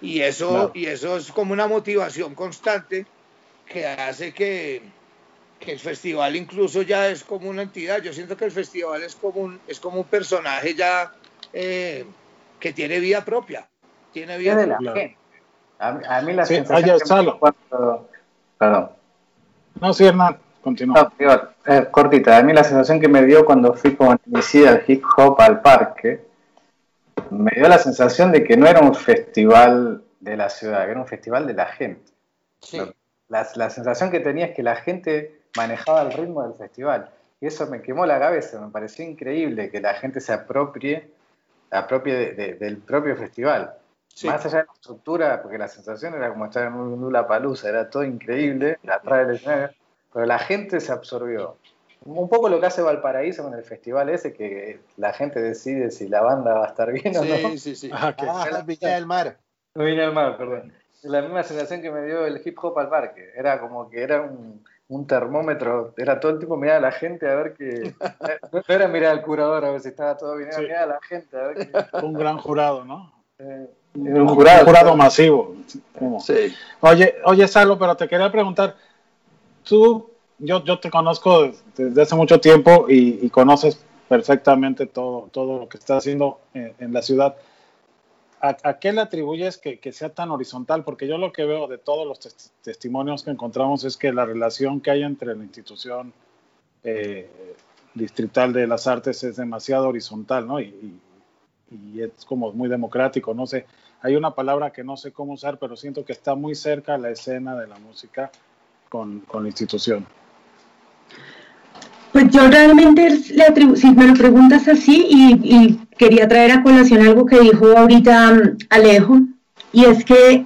Y eso, no. y eso es como una motivación constante que hace que, que, el festival incluso ya es como una entidad. Yo siento que el festival es como un, es como un personaje ya eh, que tiene vida propia tiene de la gente. A, a, mí la sí, sensación que. Perdón. No, sí, Hernán, continúa. No, digo, eh, cortita, a mí la sensación que me dio cuando fui con inicié al hip hop al parque, me dio la sensación de que no era un festival de la ciudad, que era un festival de la gente. Sí. La, la sensación que tenía es que la gente manejaba el ritmo del festival. Y eso me quemó la cabeza, me pareció increíble que la gente se apropie, apropie de, de, del propio festival. Sí. Más allá de la estructura, porque la sensación era como estar en un Lula Palusa, era todo increíble, atrás del escenario, pero la gente se absorbió. Un poco lo que hace Valparaíso con el festival ese, que la gente decide si la banda va a estar bien o no. Sí, sí, sí. Ah, que ah, la Viña del Mar. Viña del Mar, perdón. La misma sensación que me dio el hip hop al parque. Era como que era un, un termómetro, era todo el tiempo mirar a la gente a ver que. No era mirar al curador a ver si estaba todo bien, era sí. mirar a la gente a ver que. Un gran jurado, ¿no? Eh, un jurado, un jurado masivo. Sí. Oye, oye, Salo, pero te quería preguntar, tú, yo, yo te conozco desde hace mucho tiempo y, conoces perfectamente todo, todo lo que está haciendo en, la ciudad. ¿A, ¿A, qué le atribuyes que, sea tan horizontal? Porque yo lo que veo de todos los tes testimonios que encontramos es que la relación que hay entre la institución eh, distrital de las artes es demasiado horizontal, ¿no? Y, y, y es como muy democrático, no sé, hay una palabra que no sé cómo usar, pero siento que está muy cerca a la escena de la música con, con la institución. Pues yo realmente le atribuyo, si me lo preguntas así, y, quería traer a colación algo que dijo ahorita um, Alejo, y es que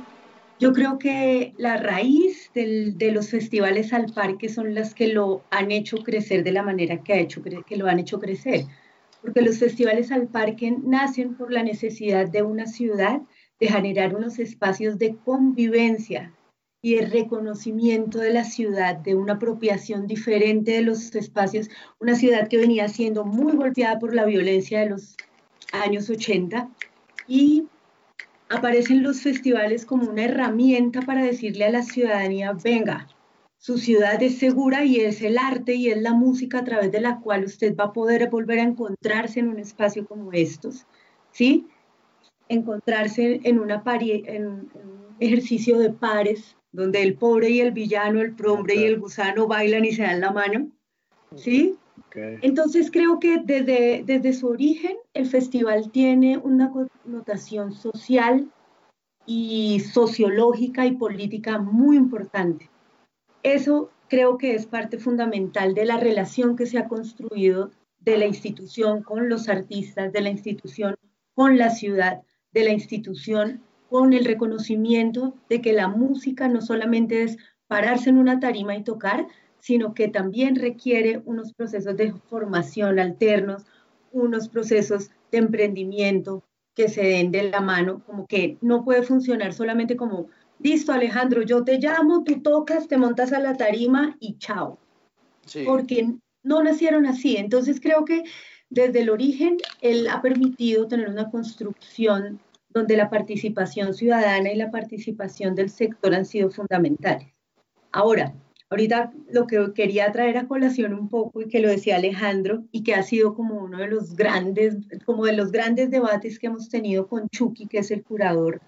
yo creo que la raíz de los festivales al parque son las que lo han hecho crecer de la manera que, ha hecho, que lo han hecho crecer porque los festivales al parque nacen por la necesidad de una ciudad de generar unos espacios de convivencia y de reconocimiento de la ciudad, de una apropiación diferente de los espacios, una ciudad que venía siendo muy golpeada por la violencia de los años 80 y aparecen los festivales como una herramienta para decirle a la ciudadanía, venga, su ciudad es segura y es el arte y es la música a través de la cual usted va a poder volver a encontrarse en un espacio como estos, ¿sí? Encontrarse en, una en un ejercicio de pares, donde el pobre y el villano, el prombre okay. y el gusano bailan y se dan la mano, ¿sí? Okay. Entonces creo que desde, desde su origen el festival tiene una connotación social y sociológica y política muy importante eso creo que es parte fundamental de la relación que se ha construido de la institución con los artistas, de la institución con la ciudad, de la institución con el reconocimiento de que la música no solamente es pararse en una tarima y tocar, sino que también requiere unos procesos de formación alternos, unos procesos de emprendimiento que se den de la mano, como que no puede funcionar solamente como listo Alejandro, yo te llamo, tú tocas, te montas a la tarima y chao. Sí. Porque no nacieron así. Entonces creo que desde el origen él ha permitido tener una construcción donde la participación ciudadana y la participación del sector han sido fundamentales. Ahora, ahorita lo que quería traer a colación un poco y que lo decía Alejandro y que ha sido como uno de los grandes, como de los grandes debates que hemos tenido con Chucky, que es el curador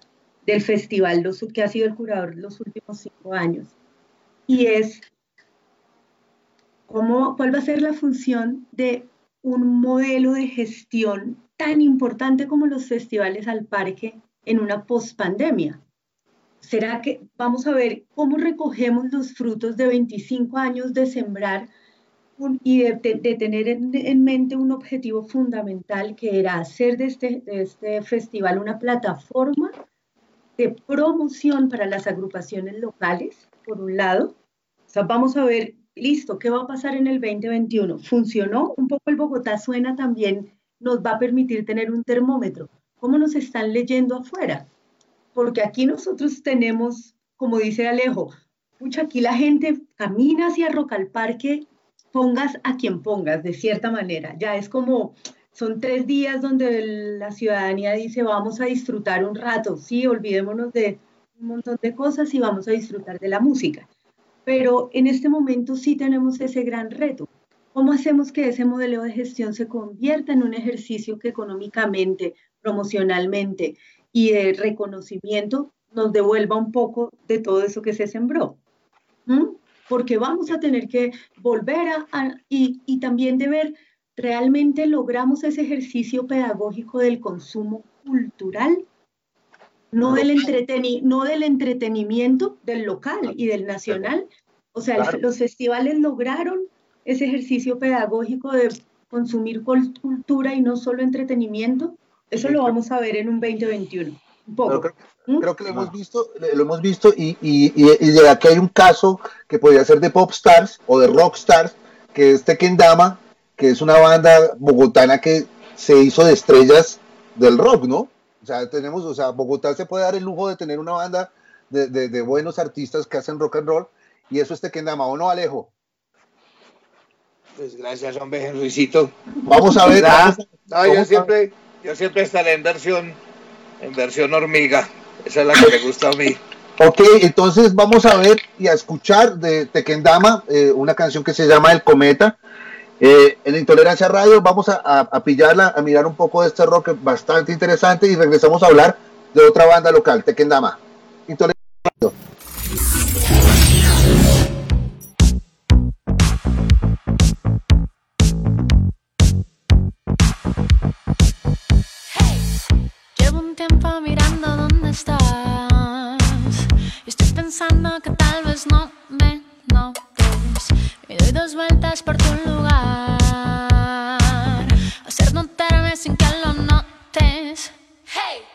del festival, que ha sido el curador los últimos cinco años, y es cómo, cuál va a ser la función de un modelo de gestión tan importante como los festivales al parque en una pospandemia. ¿Será que vamos a ver cómo recogemos los frutos de 25 años de sembrar y de, tener en, mente un objetivo fundamental que era hacer de este, de este festival una plataforma de promoción para las agrupaciones locales, por un lado. O sea, vamos a ver, listo, ¿qué va a pasar en el 2021? ¿Funcionó? Un poco el Bogotá suena también, nos va a permitir tener un termómetro. ¿Cómo nos están leyendo afuera? Porque aquí nosotros tenemos, como dice Alejo, mucha aquí la gente camina hacia Rock al Parque, pongas a quien pongas, de cierta manera. Ya es como, son tres días donde la ciudadanía dice vamos a disfrutar un rato, sí, olvidémonos de un montón de cosas y vamos a disfrutar de la música. Pero en este momento sí tenemos ese gran reto. ¿Cómo hacemos que ese modelo de gestión se convierta en un ejercicio que económicamente, promocionalmente y de reconocimiento nos devuelva un poco de todo eso que se sembró? ¿Mm? Porque vamos a tener que volver a, y, y también de ver ¿Realmente logramos ese ejercicio pedagógico del consumo cultural? No del, no del entretenimiento del local y del nacional. O sea, los festivales lograron ese ejercicio pedagógico de consumir cultura y no solo entretenimiento. Eso lo vamos a ver en un 2021. Un poco. ¿Mm? Creo, que lo hemos visto, lo hemos visto y, y, y, de aquí hay un caso que podría ser de pop stars o de rock stars, que es Dama que es una banda bogotana que se hizo de estrellas del rock, ¿no? O sea, tenemos, o sea, Bogotá se puede dar el lujo de tener una banda de, buenos artistas que hacen rock and roll, y eso es Tequendama, ¿o no, Alejo? Pues gracias, hombre, Luisito. Vamos a ver. yo, siempre, yo siempre estaré en versión, en versión hormiga. Esa es la que me gusta a mí. Ok, entonces vamos a ver y a escuchar de Tequendama eh, una canción que se llama El Cometa. Eh, en Intolerancia Radio vamos a, pillarla, a mirar un poco de este rock bastante interesante y regresamos a hablar de otra banda local, Tequendama. Intolerancia Radio. Tiempo mirando dónde estás. Estoy pensando que tal vez no me notes. Me doy dos vueltas por tu lugar. Hacer notarme sin que lo notes. Hey.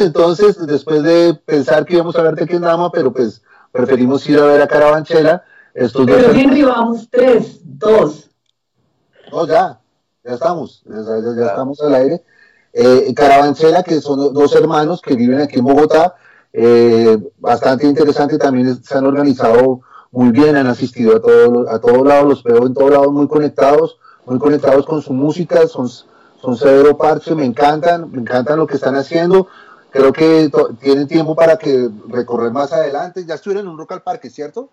Entonces, después de pensar que íbamos a ver Tequendama, pero pues preferimos ir a ver a Carabanchela. Estos dos Pero Henry, vamos tres, dos. No, ya, ya estamos, ya, estamos al aire. Eh, Carabanchela, que son dos hermanos que viven aquí en Bogotá, eh, bastante interesante, también es- se han organizado muy bien, han asistido a todos a todos lados, los veo en todos lados muy conectados, muy conectados con su música, son, son severo parche, me encantan, me encantan lo que están haciendo. Creo que tienen tiempo para que recorrer más adelante. Ya estuvieron en un Rock al Parque, ¿cierto?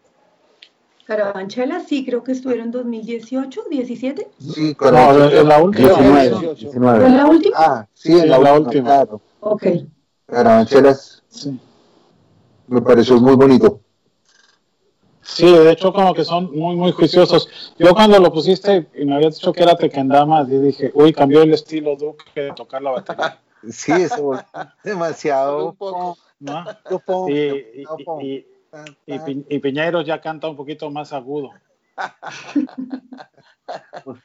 Carabanchela, sí, creo que estuvieron 2018, 17. Sí, No, Carabanchela. en la última. 19, ¿Fue 19. la última? Ah, sí, en Sí, la, en la última, última. claro. Ok. Carabanchelas Sí. me pareció muy bonito. Sí, de hecho como que son muy, muy juiciosos. Yo cuando lo pusiste y me habías dicho que era Tequendama, yo dije, uy, cambió el estilo Duke de tocar la batería. Sí, eso demasiado. Un poco. Y, y. Pi- ya canta un poquito más agudo.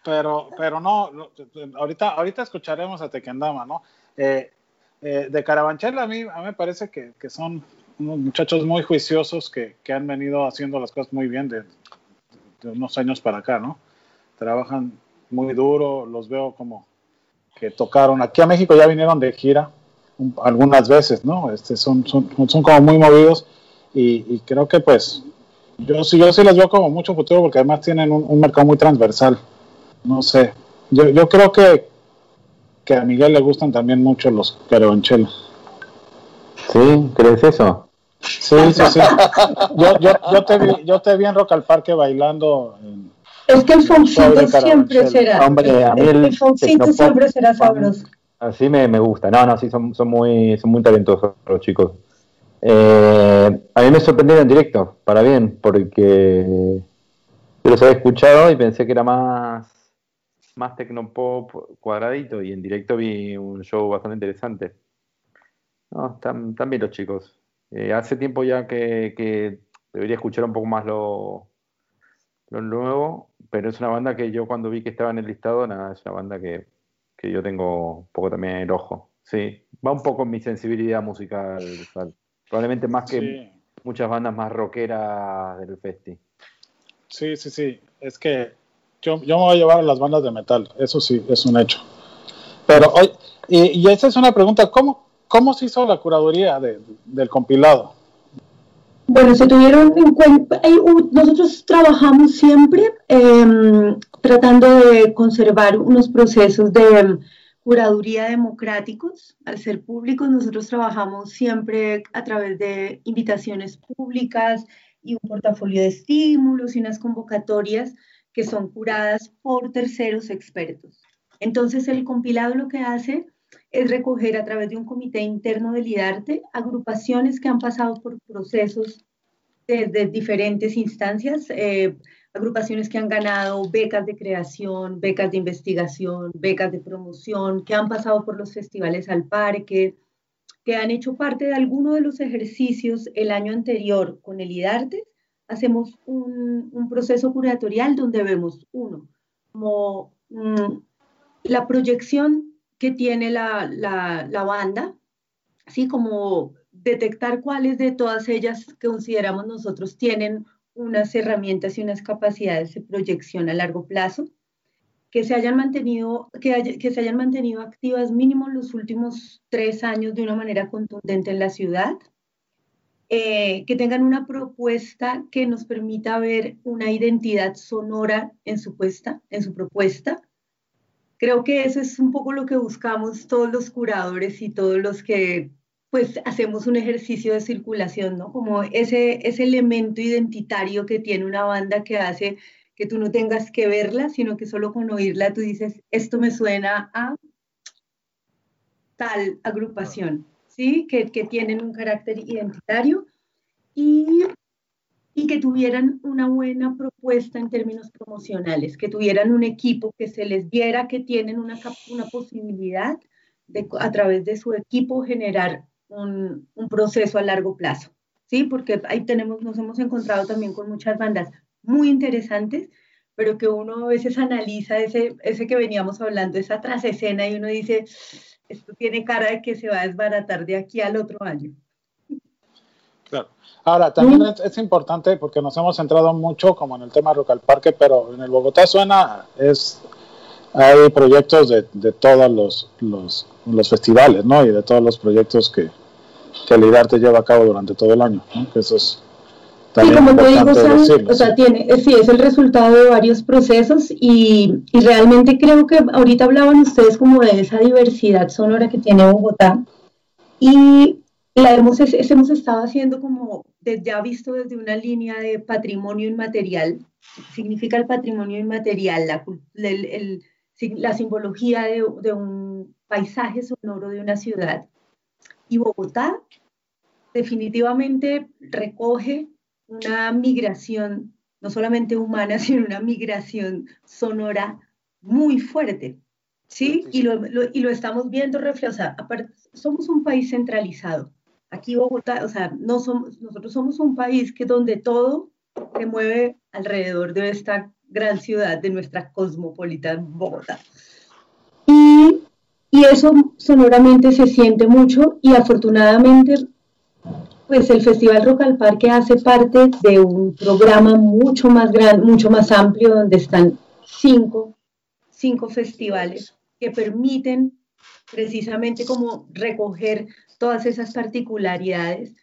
Pero, pero no, no, ahorita, ahorita escucharemos a Tequendama, ¿no? Eh, eh, de Carabanchela a mí, a mí me parece que, que son unos muchachos muy juiciosos que, que han venido haciendo las cosas muy bien de, de unos años para acá, ¿no? Trabajan muy duro, los veo como que tocaron. Aquí a México ya vinieron de gira un- algunas veces, ¿no? Este, son, son, son como muy movidos y, y creo que pues yo sí, yo sí les veo como mucho futuro porque además tienen un, un mercado muy transversal. No sé, yo, yo creo que, que a Miguel le gustan también mucho los carabanchelos. ¿Sí? ¿Crees eso? Sí, sí, sí. Yo, yo, yo, te vi, yo te vi en Rock al Parque bailando. en- Es que el foncito siempre será. Hombre, a mí el el foncito siempre será sabroso. Así me, me gusta. No, no, sí, son, son, muy, son muy talentosos los chicos. Eh, a mí me sorprendieron en directo, para bien, porque yo los había escuchado y pensé que era más, más tecnopop cuadradito y en directo vi un show bastante interesante. No, están, están bien los chicos. Eh, hace tiempo ya que, que debería escuchar un poco más lo, lo nuevo, pero es una banda que yo cuando vi que estaba en el listado, nada, es una banda que, que yo tengo un poco también en el ojo. Sí, va un poco en mi sensibilidad musical, probablemente más que Sí, muchas bandas más rockeras del festi. sí, sí, sí. Es que yo, yo me voy a llevar a las bandas de metal, eso sí, es un hecho. Pero hoy, y, y esa es una pregunta, ¿cómo, cómo se hizo la curaduría de- del compilado? Bueno, se tuvieron en cuenta, nosotros trabajamos siempre em, tratando de conservar unos procesos de em, curaduría democráticos. Al ser públicos, nosotros trabajamos siempre a través de invitaciones públicas y un portafolio de estímulos y unas convocatorias que son curadas por terceros expertos. Entonces, el compilado lo que hace es recoger a través de un comité interno del IDARTE agrupaciones que han pasado por procesos desde diferentes instancias, eh, agrupaciones que han ganado becas de creación, becas de investigación, becas de promoción, que han pasado por los festivales al parque, que han hecho parte de alguno de los ejercicios el año anterior con el IDARTE. Hacemos un, un proceso curatorial donde vemos, uno, como mm, la proyección que tiene la, la, banda, así como detectar cuáles de todas ellas que consideramos nosotros tienen unas herramientas y unas capacidades de proyección a largo plazo, que se hayan mantenido, que, que se hayan mantenido activas mínimo los últimos tres años de una manera contundente en la ciudad, eh, que tengan una propuesta que nos permita ver una identidad sonora en su, puesta, en su propuesta. Creo que eso es un poco lo que buscamos todos los curadores y todos los que pues hacemos un ejercicio de circulación, ¿no? Como ese, ese elemento identitario que tiene una banda que hace que tú no tengas que verla, sino que solo con oírla tú dices, esto me suena a tal agrupación, ¿sí? Que, que tienen un carácter identitario y, y que tuvieran una buena propuesta en términos promocionales, que tuvieran un equipo que se les viera que tienen una, una posibilidad de, a través de su equipo generar un, un proceso a largo plazo, ¿sí? Porque ahí tenemos, nos hemos encontrado también con muchas bandas muy interesantes, pero que uno a veces analiza ese, ese que veníamos hablando, esa trasescena, y uno dice, esto tiene cara de que se va a desbaratar de aquí al otro año. Claro. Ahora, también es, es, importante porque nos hemos centrado mucho como en el tema Rock al Parque, pero en el Bogotá suena, es, hay proyectos de, de todos los, los, los, festivales, ¿no? Y de todos los proyectos que, que el IDARTE lleva a cabo durante todo el año, ¿no? Que eso es Sí, como te digo, Sam, o sea, tiene, sí, es el resultado de varios procesos y, y, realmente creo que ahorita hablaban ustedes como de esa diversidad sonora que tiene Bogotá y la hemos, es, hemos estado haciendo como ya visto desde una línea de patrimonio inmaterial, significa el patrimonio inmaterial, la, el, el, la simbología de, de un paisaje sonoro de una ciudad. Y Bogotá definitivamente recoge una migración, no solamente humana, sino una migración sonora muy fuerte. ¿Sí? Y lo, lo, y lo estamos viendo reflejado. Somos un país centralizado. Aquí Bogotá, o sea, no somos, nosotros somos un país que donde todo se mueve alrededor de esta gran ciudad, de nuestra cosmopolita Bogotá. Y, y eso sonoramente se siente mucho y afortunadamente pues el Festival Rock al Parque hace parte de un programa mucho más grande, mucho más amplio, donde están cinco, cinco festivales que permiten precisamente como recoger todas esas particularidades.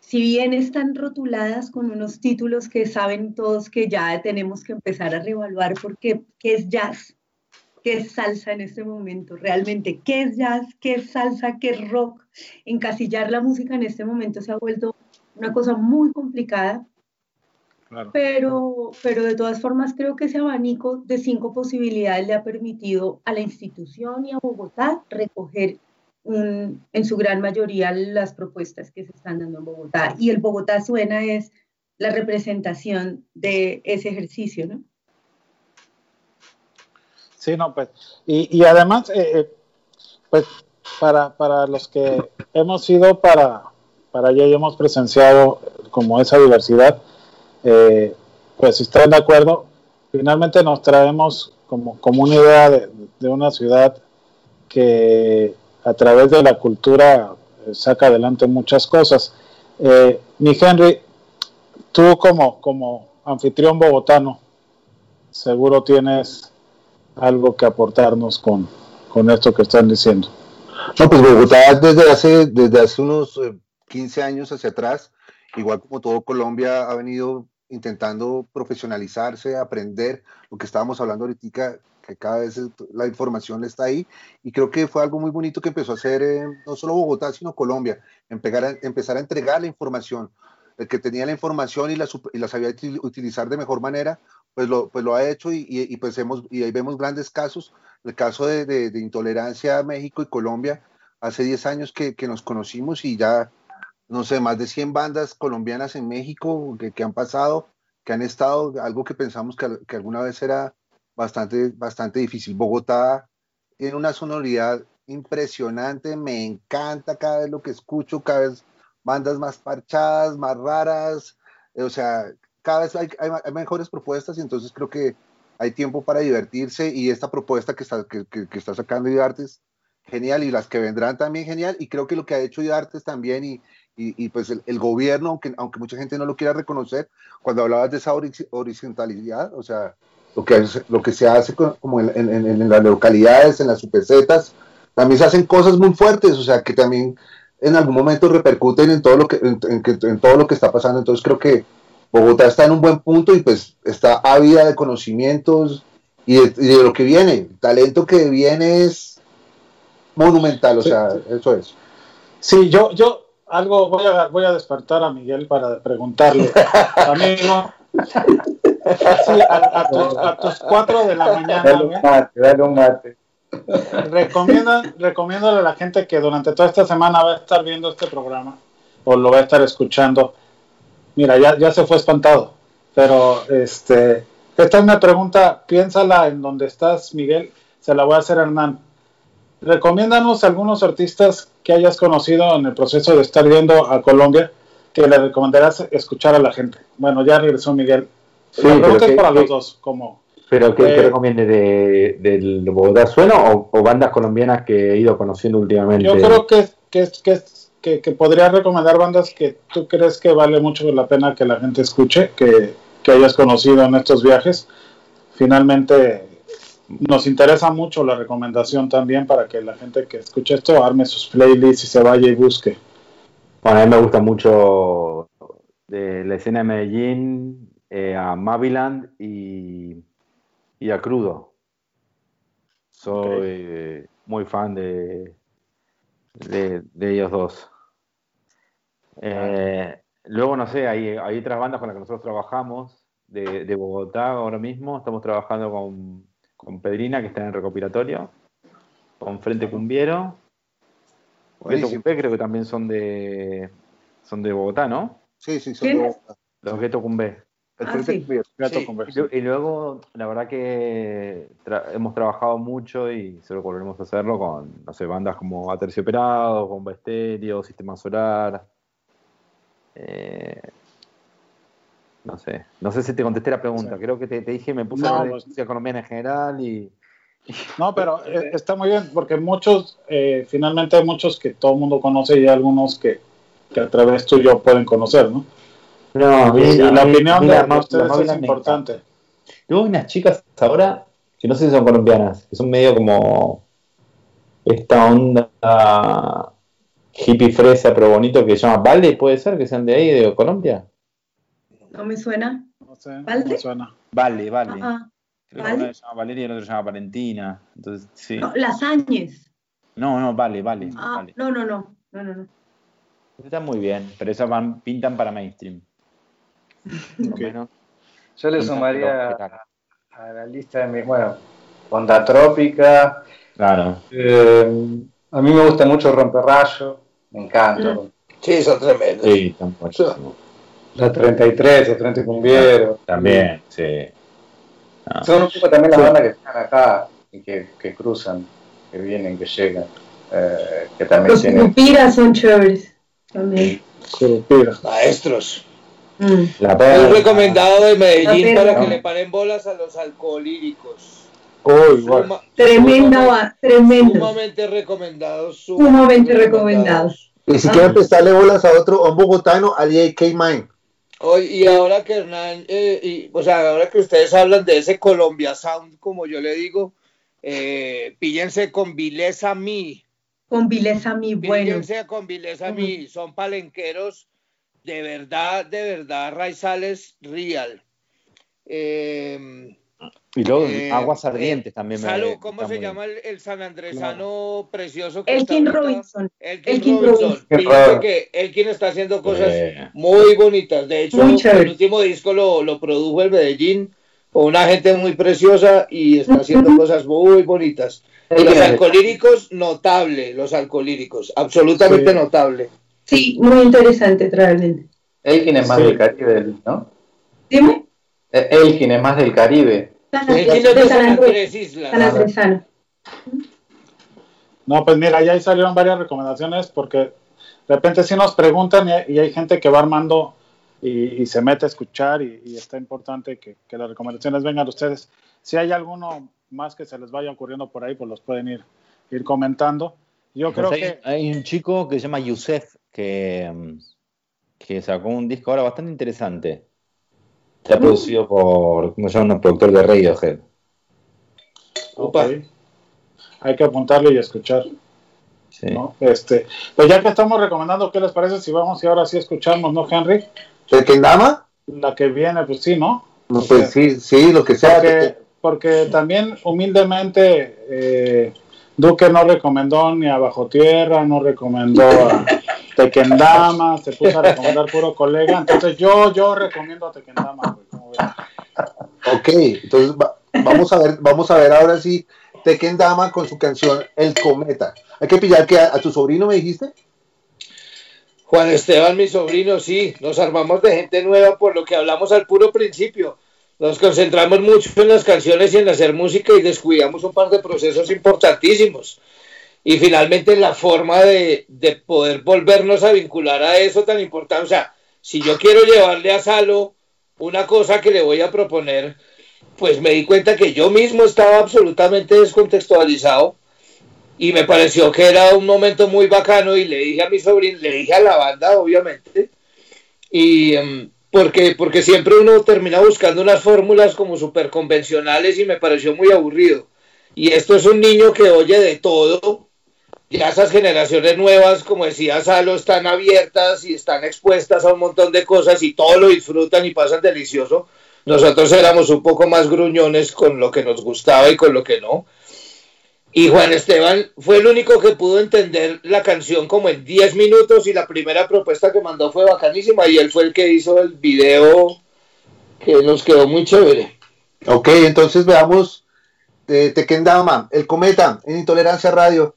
Si bien están rotuladas con unos títulos que saben todos que ya tenemos que empezar a reevaluar porque qué es jazz, qué es salsa en este momento, realmente, qué es jazz, qué es salsa, qué es rock. Encasillar la música en este momento se ha vuelto una cosa muy complicada, claro. pero, pero de todas formas creo que ese abanico de cinco posibilidades le ha permitido a la institución y a Bogotá recoger un, en su gran mayoría las propuestas que se están dando en Bogotá. Y el Bogotá suena es la representación de ese ejercicio, ¿no? Sí, no, pues, y, y además, eh, eh, pues, para, para los que hemos ido para, para allá y hemos presenciado como esa diversidad, eh, pues si están de acuerdo, finalmente nos traemos como, como una idea de, de, una ciudad que a través de la cultura saca adelante muchas cosas. Eh, mi Henry, tú como, como anfitrión bogotano, seguro tienes algo que aportarnos con, con esto que están diciendo. No, pues Bogotá desde hace, desde hace unos 15 años hacia atrás, igual como todo Colombia, ha venido intentando profesionalizarse, aprender lo que estábamos hablando ahorita, que cada vez la información está ahí, y creo que fue algo muy bonito que empezó a hacer eh, no solo Bogotá, sino Colombia, empezar a, empezar a entregar la información, el que tenía la información y la, y la sabía utilizar de mejor manera, pues lo, pues lo ha hecho y, y, y, pues hemos, y ahí vemos grandes casos. El caso de, de, de intolerancia a México y Colombia, hace 10 años que, que, nos conocimos y ya, no sé, más de 100 bandas colombianas en México que, que han pasado, que han estado, algo que pensamos que, que, alguna vez era bastante, bastante difícil. Bogotá tiene una sonoridad impresionante, me encanta cada vez lo que escucho, cada vez bandas más parchadas, más raras, o sea, cada vez hay, hay, hay, mejores propuestas y entonces creo que hay tiempo para divertirse y esta propuesta que está, que, que, que está sacando Idartes, genial, y las que vendrán también genial, y creo que lo que ha hecho Idartes también y, y, y pues el, el, gobierno, aunque, aunque mucha gente no lo quiera reconocer, cuando hablabas de esa horizontalidad, o sea, lo que, lo que se hace como en, en, en las localidades, en las supercetas, también se hacen cosas muy fuertes, o sea, que también en algún momento repercuten en todo lo que, en, en todo lo que está pasando, entonces creo que Bogotá está en un buen punto y pues está ávida de conocimientos y de, y de, lo que viene. El talento que viene es monumental, o sí, sea, sí. eso es. Sí, yo, yo algo voy a, voy a despertar a Miguel para preguntarle, amigo. Así, a, a, tus, a, tus, 4 de la mañana. Dale un mate, dale un mate. Recomiendan, recomiéndale a la gente que durante toda esta semana va a estar viendo este programa o lo va a estar escuchando mira, ya, ya se fue espantado. Pero este, esta es una pregunta, piénsala en donde estás, Miguel, se la voy a hacer a Hernán. Recomiéndanos algunos artistas que hayas conocido en el proceso de estar viendo a Colombia que le recomendarás escuchar a la gente. Bueno, ya regresó Miguel. Sí, la pregunta es para que, los dos, como Pero ¿qué, Eh, qué de, del Bogotá Suena o, o bandas colombianas que he ido conociendo últimamente? Yo creo que, que, que, que, que podría recomendar bandas que tú crees que vale mucho la pena que la gente escuche, que, que hayas conocido en estos viajes. Finalmente, nos interesa mucho la recomendación también para que la gente que escuche esto arme sus playlists y se vaya y busque. Bueno, a mí me gusta mucho de la escena de Medellín, eh, a Maviland y, y a Crudo. Soy eh, muy fan de, de, de ellos dos. Eh, luego, no sé, hay, hay otras bandas con las que nosotros trabajamos de, de Bogotá ahora mismo. Estamos trabajando con, con Pedrina, que está en el recopilatorio, con Frente Cumbiero. Buenísimo. Cumbé creo que también son de, son de Bogotá, ¿no? Sí, sí, son ¿Quién de- es? Los Ghetto Cumbé. El Ah, sí. Sí, y lu- y luego, la verdad que tra- hemos trabajado mucho y solo volveremos a hacerlo con, no sé, bandas como Aterciopelados, Bomba Estéreo, Sistema Solar. Eh, no sé, no sé si te contesté la pregunta. Sí. Creo que te, te dije, me puse No, a hablar de pues- colombiana en general y. No, pero eh, está muy bien, porque muchos, eh, finalmente hay muchos que todo el mundo conoce y hay algunos que, que a través tuyo pueden conocer, ¿no? No, Y la opinión de, la de ustedes es importante. Luego hay unas chicas ahora que no sé si son colombianas, que son medio como esta onda hippie fresa pero bonito que se llama Vale, puede ser que sean de ahí, de Colombia. No me suena. No sé, no ¿Valde? me suena. Vale, vale. Ah, Creo que una se llama Valeria y el otro se llama Valentina. Entonces, sí. no, Las Áñez. No, no, vale, vale. Ah, vale. no, no, no. No, no, no. Están muy bien, pero esas van, pintan para mainstream. Por lo Ok. menos. Yo le sumaría a la lista de mi, bueno, Onda Trópica. Claro. eh, a mí me gusta mucho Romperrayo, me encanta. Mm. Sí, son tremendos. Sí, están buenísimos. La 33, el Frente Cumbiero. También, sí. Ah. Son un poco también las bandas que están acá y que, que cruzan, que vienen, que llegan. eh, que también Los tienen. Cupiras son chéveres. También. Curupira. Maestros. Mm. La Un recomendado de Medellín para que le paren bolas a los alcohólicos. Uy, igual. Suma- Tremenda, va- tremendo. Sumamente recomendados. Sumamente recomendados. Y si Ah. quieren prestarle bolas a otro, a un bogotano, al K Mine. Hoy, y ahora que Hernán, eh, y, o sea, ahora que ustedes hablan de ese Colombia Sound, como yo le digo, eh, píllense con Vilesa Mi, Con vileza mi bueno. píllense con Vilesa Mi, son palenqueros de verdad, de verdad, raizales real. Eh, Y luego eh, aguas eh, ardientes también. me- Salud, ¿cómo se llama el, el San Andresano precioso? que Elkin está? Robinson. Elkin, Elkin Robinson. Robinson. Que Elkin está haciendo cosas Eh. muy bonitas. De hecho, el último disco lo, lo produjo el Medellín con una gente muy preciosa y está haciendo cosas muy bonitas. Los alcolíricos, notable, los alcolíricos, absolutamente Sí. notable. Sí, muy interesante realmente. Elkin es más Sí. del Caribe, ¿no? Dime. Eh, Elkin es más del Caribe. San Elkin Andrés, es de de San San Andrés. Andrés Islas. San Andresano. No, pues mira, ya ahí salieron varias recomendaciones porque de repente sí nos preguntan y hay, gente que va armando y, y se mete a escuchar y, y está importante que, que las recomendaciones vengan de ustedes. Si hay alguno más que se les vaya ocurriendo por ahí, pues los pueden ir, ir comentando. Yo creo Pues hay, que... hay un chico que se llama Yusef que, mm, que sacó un disco ahora bastante interesante. Está producido por, ¿cómo se llama? Un productor de Radiohead. Opa. ok, Hay que apuntarlo y escuchar. Sí. ¿no? Este, pues ya que estamos recomendando, ¿qué les parece si vamos y ahora sí escuchamos, ¿no, Henry? ¿Tekken Dama? La que viene, pues sí, ¿no? No, Pues sí, sí, lo que sea. Porque, porque también humildemente eh, Duque no recomendó ni a Bajo Tierra, no recomendó a Tequendama, se puso a recomendar puro colega. Entonces yo, yo recomiendo a Tequendama. güey, ¿cómo ves? Ok, entonces va- vamos a ver, vamos a ver ahora sí Tekken Dama con su canción El Cometa. Hay que pillar que a, a tu sobrino me dijiste. Juan Esteban, mi sobrino, sí, nos armamos de gente nueva por lo que hablamos al puro principio. Nos concentramos mucho en las canciones y en hacer música y descuidamos un par de procesos importantísimos. Y finalmente la forma de, de poder volvernos a vincular a eso tan importante. O sea, si yo quiero llevarle a Salo una cosa que le voy a proponer, pues me di cuenta que yo mismo estaba absolutamente descontextualizado y me pareció que era un momento muy bacano y le dije a mi sobrino, le dije a la banda, obviamente, y em, porque, porque siempre uno termina buscando unas fórmulas como súper convencionales y me pareció muy aburrido. Y esto es un niño que oye de todo, ya esas generaciones nuevas, como decía Salo, están abiertas y están expuestas a un montón de cosas y todo lo disfrutan y pasan delicioso. Nosotros éramos un poco más gruñones con lo que nos gustaba y con lo que no. Y Juan Esteban fue el único que pudo entender la canción como en 10 minutos y la primera propuesta que mandó fue bacanísima y él fue el que hizo el video que nos quedó muy chévere. Ok, entonces veamos eh, Tekken Dama, El Cometa, en Intolerancia Radio.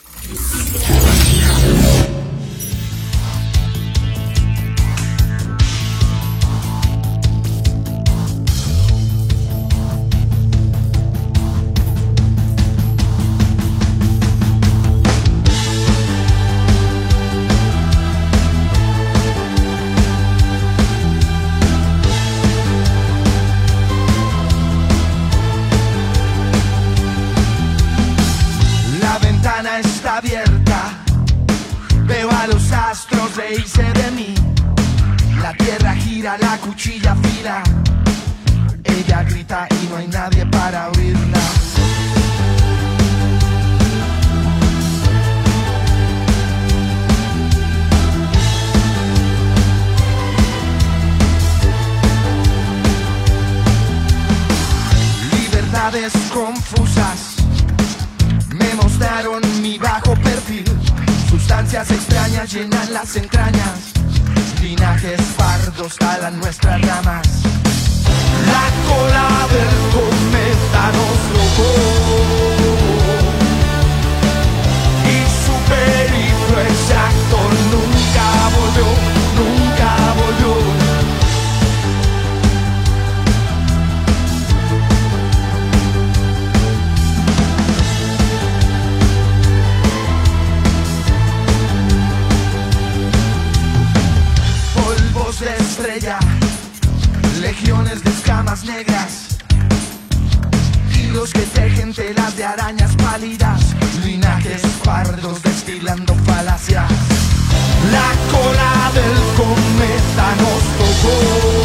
reírse de mí. La tierra gira, la cuchilla fila. Ella grita y no hay nadie para oírla. Libertades confusas Sustancias extrañas llenan las entrañas. Linajes pardos talan nuestras ramas. La cola del cometa nos tocó. Negras, hilos que tejen telas de arañas pálidas, linajes pardos destilando falacias. La cola del cometa nos tocó.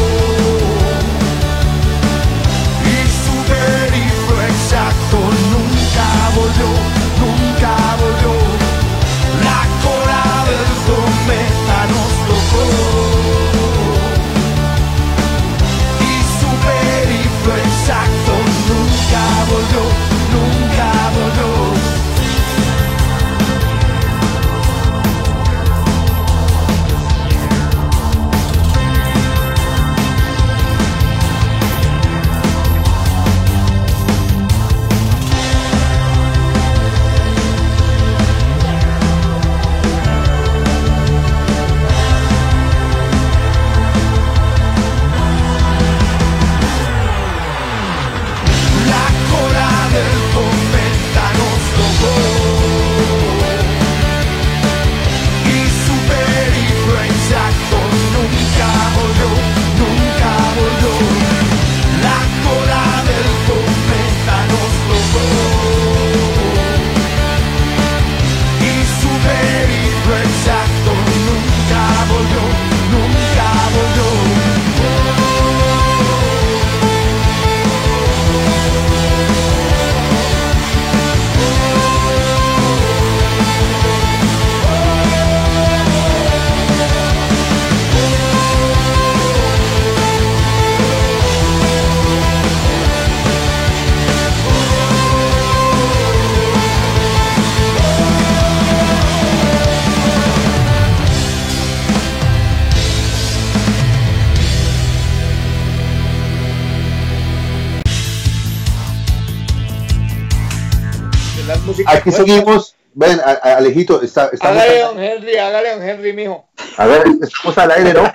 Aquí seguimos. Ven, a- a- Alejito, está, estamos, Hágale, don Henry, hágale, don Henry, mijo. a ver, estamos al aire, ¿no?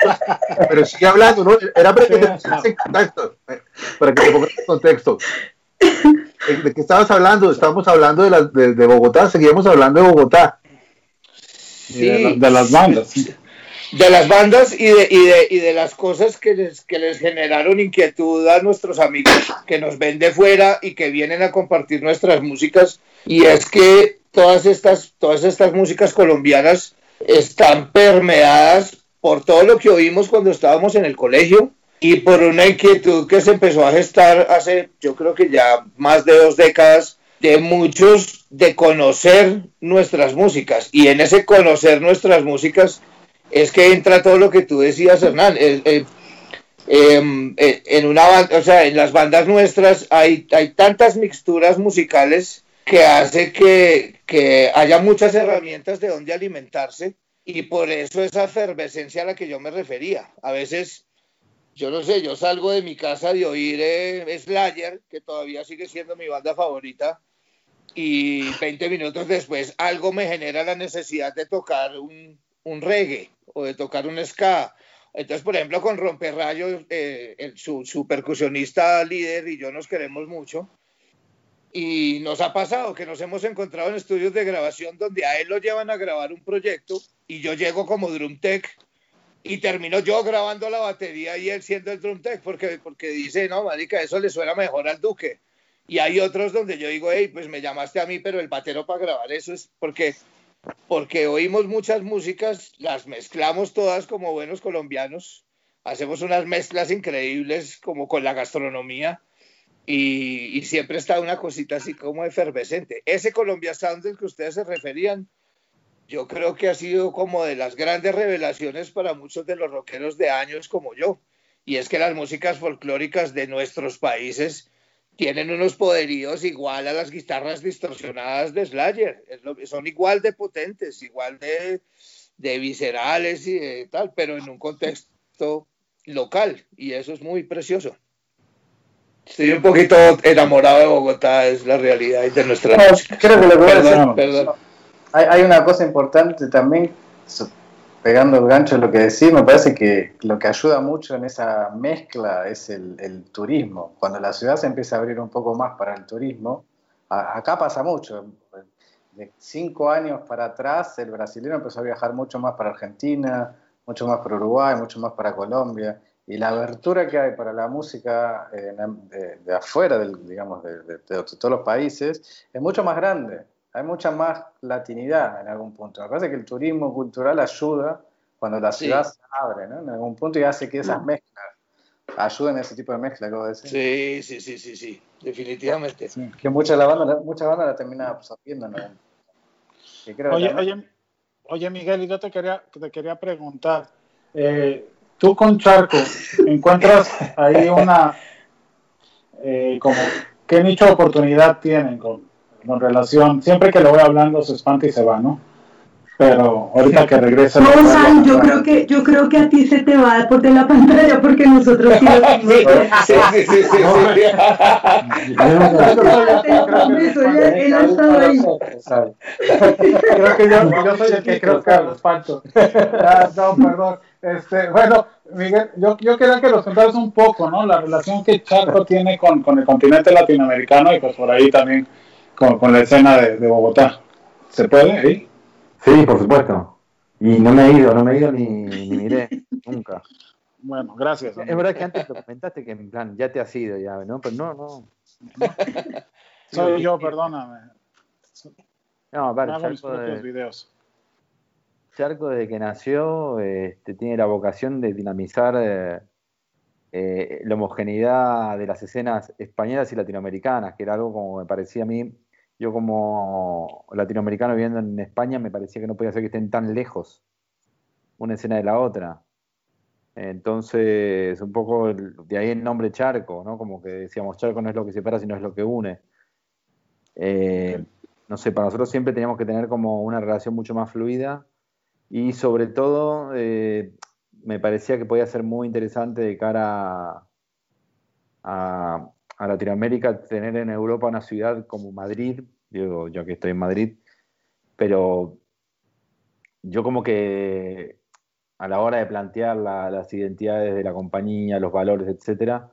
Pero sigue hablando, ¿no? Era para que te pusieras en contexto, para que te pongas en contexto. ¿De qué estabas hablando? Estábamos hablando de, la- de, de Bogotá, seguíamos hablando de Bogotá. De, la- de las bandas. sí. De las bandas y de, y de, y de las cosas que les, que les generaron inquietud a nuestros amigos que nos ven de fuera y que vienen a compartir nuestras músicas. Y es que todas estas, todas estas músicas colombianas están permeadas por todo lo que oímos cuando estábamos en el colegio y por una inquietud que se empezó a gestar hace, yo creo que ya más de dos décadas, de muchos de conocer nuestras músicas. Y en ese conocer nuestras músicas es que entra todo lo que tú decías, Hernán. em, eh, en una o sea, en las bandas nuestras hay, hay tantas mixturas musicales que hace que, que haya muchas herramientas de donde alimentarse y por eso esa efervescencia a la que yo me refería. A veces, yo no sé, yo salgo de mi casa de oír eh, Slayer, que todavía sigue siendo mi banda favorita, y 20 minutos después algo me genera la necesidad de tocar un reggae o de tocar un ska. Entonces, por ejemplo, con Romperrayos, eh, el- su, su percusionista líder y yo nos queremos mucho. Y nos ha pasado que nos hemos encontrado en estudios de grabación donde a él lo llevan a grabar un proyecto y yo llego como drum tech y termino yo grabando la batería y él siendo el drum tech porque, porque dice, no, marica, eso le suena mejor al Duque. Y hay otros donde yo digo, hey, pues me llamaste a mí, pero el batero para grabar eso es porque, porque oímos muchas músicas, las mezclamos todas como buenos colombianos, hacemos unas mezclas increíbles como con la gastronomía y, siempre está una cosita así como efervescente. Ese Colombia Sound del que ustedes se referían, yo creo que ha sido como de las grandes revelaciones para muchos de los rockeros de años como yo. Y es que las músicas folclóricas de nuestros países tienen unos poderíos igual a las guitarras distorsionadas de Slayer. Lo- son igual de potentes, igual de, de viscerales y de tal, pero en un contexto local. Y eso es muy precioso. Estoy un poquito enamorado de Bogotá, es la realidad de nuestra No, música. creo que lo que voy a decir- Perdón. Hay, hay una cosa importante también, pegando el gancho de lo que decís, me parece que lo que ayuda mucho en esa mezcla es el, turismo. Cuando la ciudad se empieza a abrir un poco más para el turismo, acá pasa mucho. De cinco años para atrás, el brasileño empezó a viajar mucho más para Argentina, mucho más para Uruguay, mucho más para Colombia. Y la abertura que hay para la música eh, de, afuera, digamos, de todos los países, es mucho más grande hay mucha más latinidad en algún punto. Me parece que el turismo cultural ayuda cuando la Sí. ciudad se abre, ¿no? En algún punto y hace que esas mezclas ayuden a ese tipo de mezcla vos decís. Sí, sí, sí, sí, sí, definitivamente. Que muchas la banda, muchas bandas la terminan absorbiendo, ¿no? Que creo que Oye, también- oye, oye, Miguel, y yo te quería, te quería preguntar, eh, tú con Charco, ¿encuentras ahí una, eh, como, qué nicho de oportunidad tienen con, con relación, siempre que lo voy hablando se espanta y se va, ¿no? Pero ahorita que regrese... No, yo creo que yo creo que a ti se te va por de la pantalla porque nosotros sí lo. Sí, sí, sí, sí, sí. Eso, él, él ha estado ahí. Creo que yo, yo soy el que creo que los falto. Ah, no, perdón. Este, bueno, Miguel, yo, yo quería que nos contaras un poco, ¿no? La relación que Chaco tiene con, con el continente latinoamericano y pues por ahí también con, con la escena de, de Bogotá. ¿Se puede ahí? Sí, por supuesto. Y no me he ido, no me he ido ni, ni miré, nunca. Bueno, gracias. Es verdad que antes lo comentaste que en plan, ya te has ido ya, ¿no? Pero no, no. Soy yo, perdóname. No, vale, Hago mis propios videos. Charco desde que nació este, tiene la vocación de dinamizar eh, eh, la homogeneidad de las escenas españolas y latinoamericanas, que era algo como me parecía a mí, yo como latinoamericano viviendo en España, me parecía que no podía ser que estén tan lejos una escena de la otra. Entonces, un poco de ahí el nombre Charco, ¿no? Como que decíamos, Charco no es lo que separa, sino es lo que une. Eh, no sé, para nosotros siempre teníamos que tener como una relación mucho más fluida y sobre todo eh, me parecía que podía ser muy interesante de cara a- a Latinoamérica tener en Europa una ciudad como Madrid, digo yo que estoy en Madrid, pero yo como que a la hora de plantear la- las identidades de la compañía, los valores, etcétera,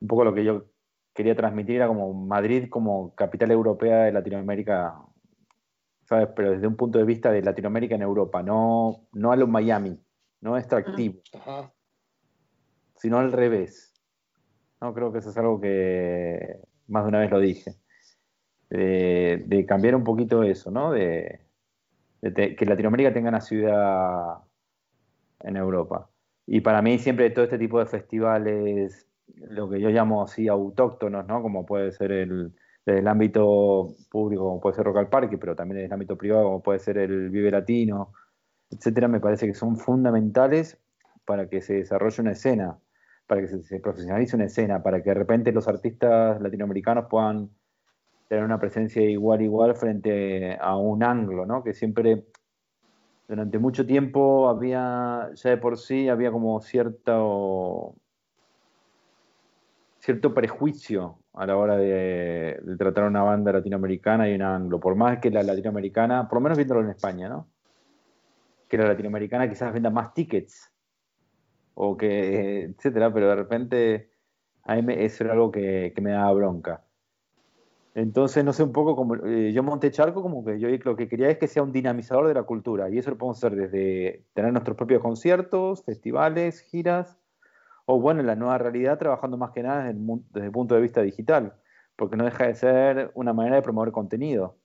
un poco lo que yo quería transmitir era como Madrid como capital europea de Latinoamérica, ¿sabes? Pero desde un punto de vista de Latinoamérica en Europa, no, no a lo Miami, no extractivo, Ajá. sino al revés. No, creo que eso es algo que más de una vez lo dije. De, cambiar un poquito eso, ¿no? De, que Latinoamérica tenga una ciudad en Europa. Y para mí siempre todo este tipo de festivales, lo que yo llamo así autóctonos, ¿no? Como puede ser el, desde el ámbito público, como puede ser Rock al Parque, pero también desde el ámbito privado, como puede ser el Vive Latino, etcétera, me parece que son fundamentales para que se desarrolle una escena, para que se, se profesionalice una escena, para que de repente los artistas latinoamericanos puedan tener una presencia igual igual frente a un anglo, ¿no? Que siempre durante mucho tiempo había, ya de por sí, había como cierto cierto prejuicio a la hora de, tratar una banda latinoamericana y una anglo. Por más que la latinoamericana, por lo menos viéndolo en España, ¿no? Que la latinoamericana quizás venda más tickets o que, etcétera, pero de repente a mí eso era algo que, me daba bronca. Entonces, no sé, un poco como eh, yo monté Charco, como que yo lo que quería es que sea un dinamizador de la cultura, y eso lo podemos hacer desde tener nuestros propios conciertos, festivales, giras, o bueno, en la nueva realidad, trabajando más que nada desde el, desde el punto de vista digital, porque no deja de ser una manera de promover contenido.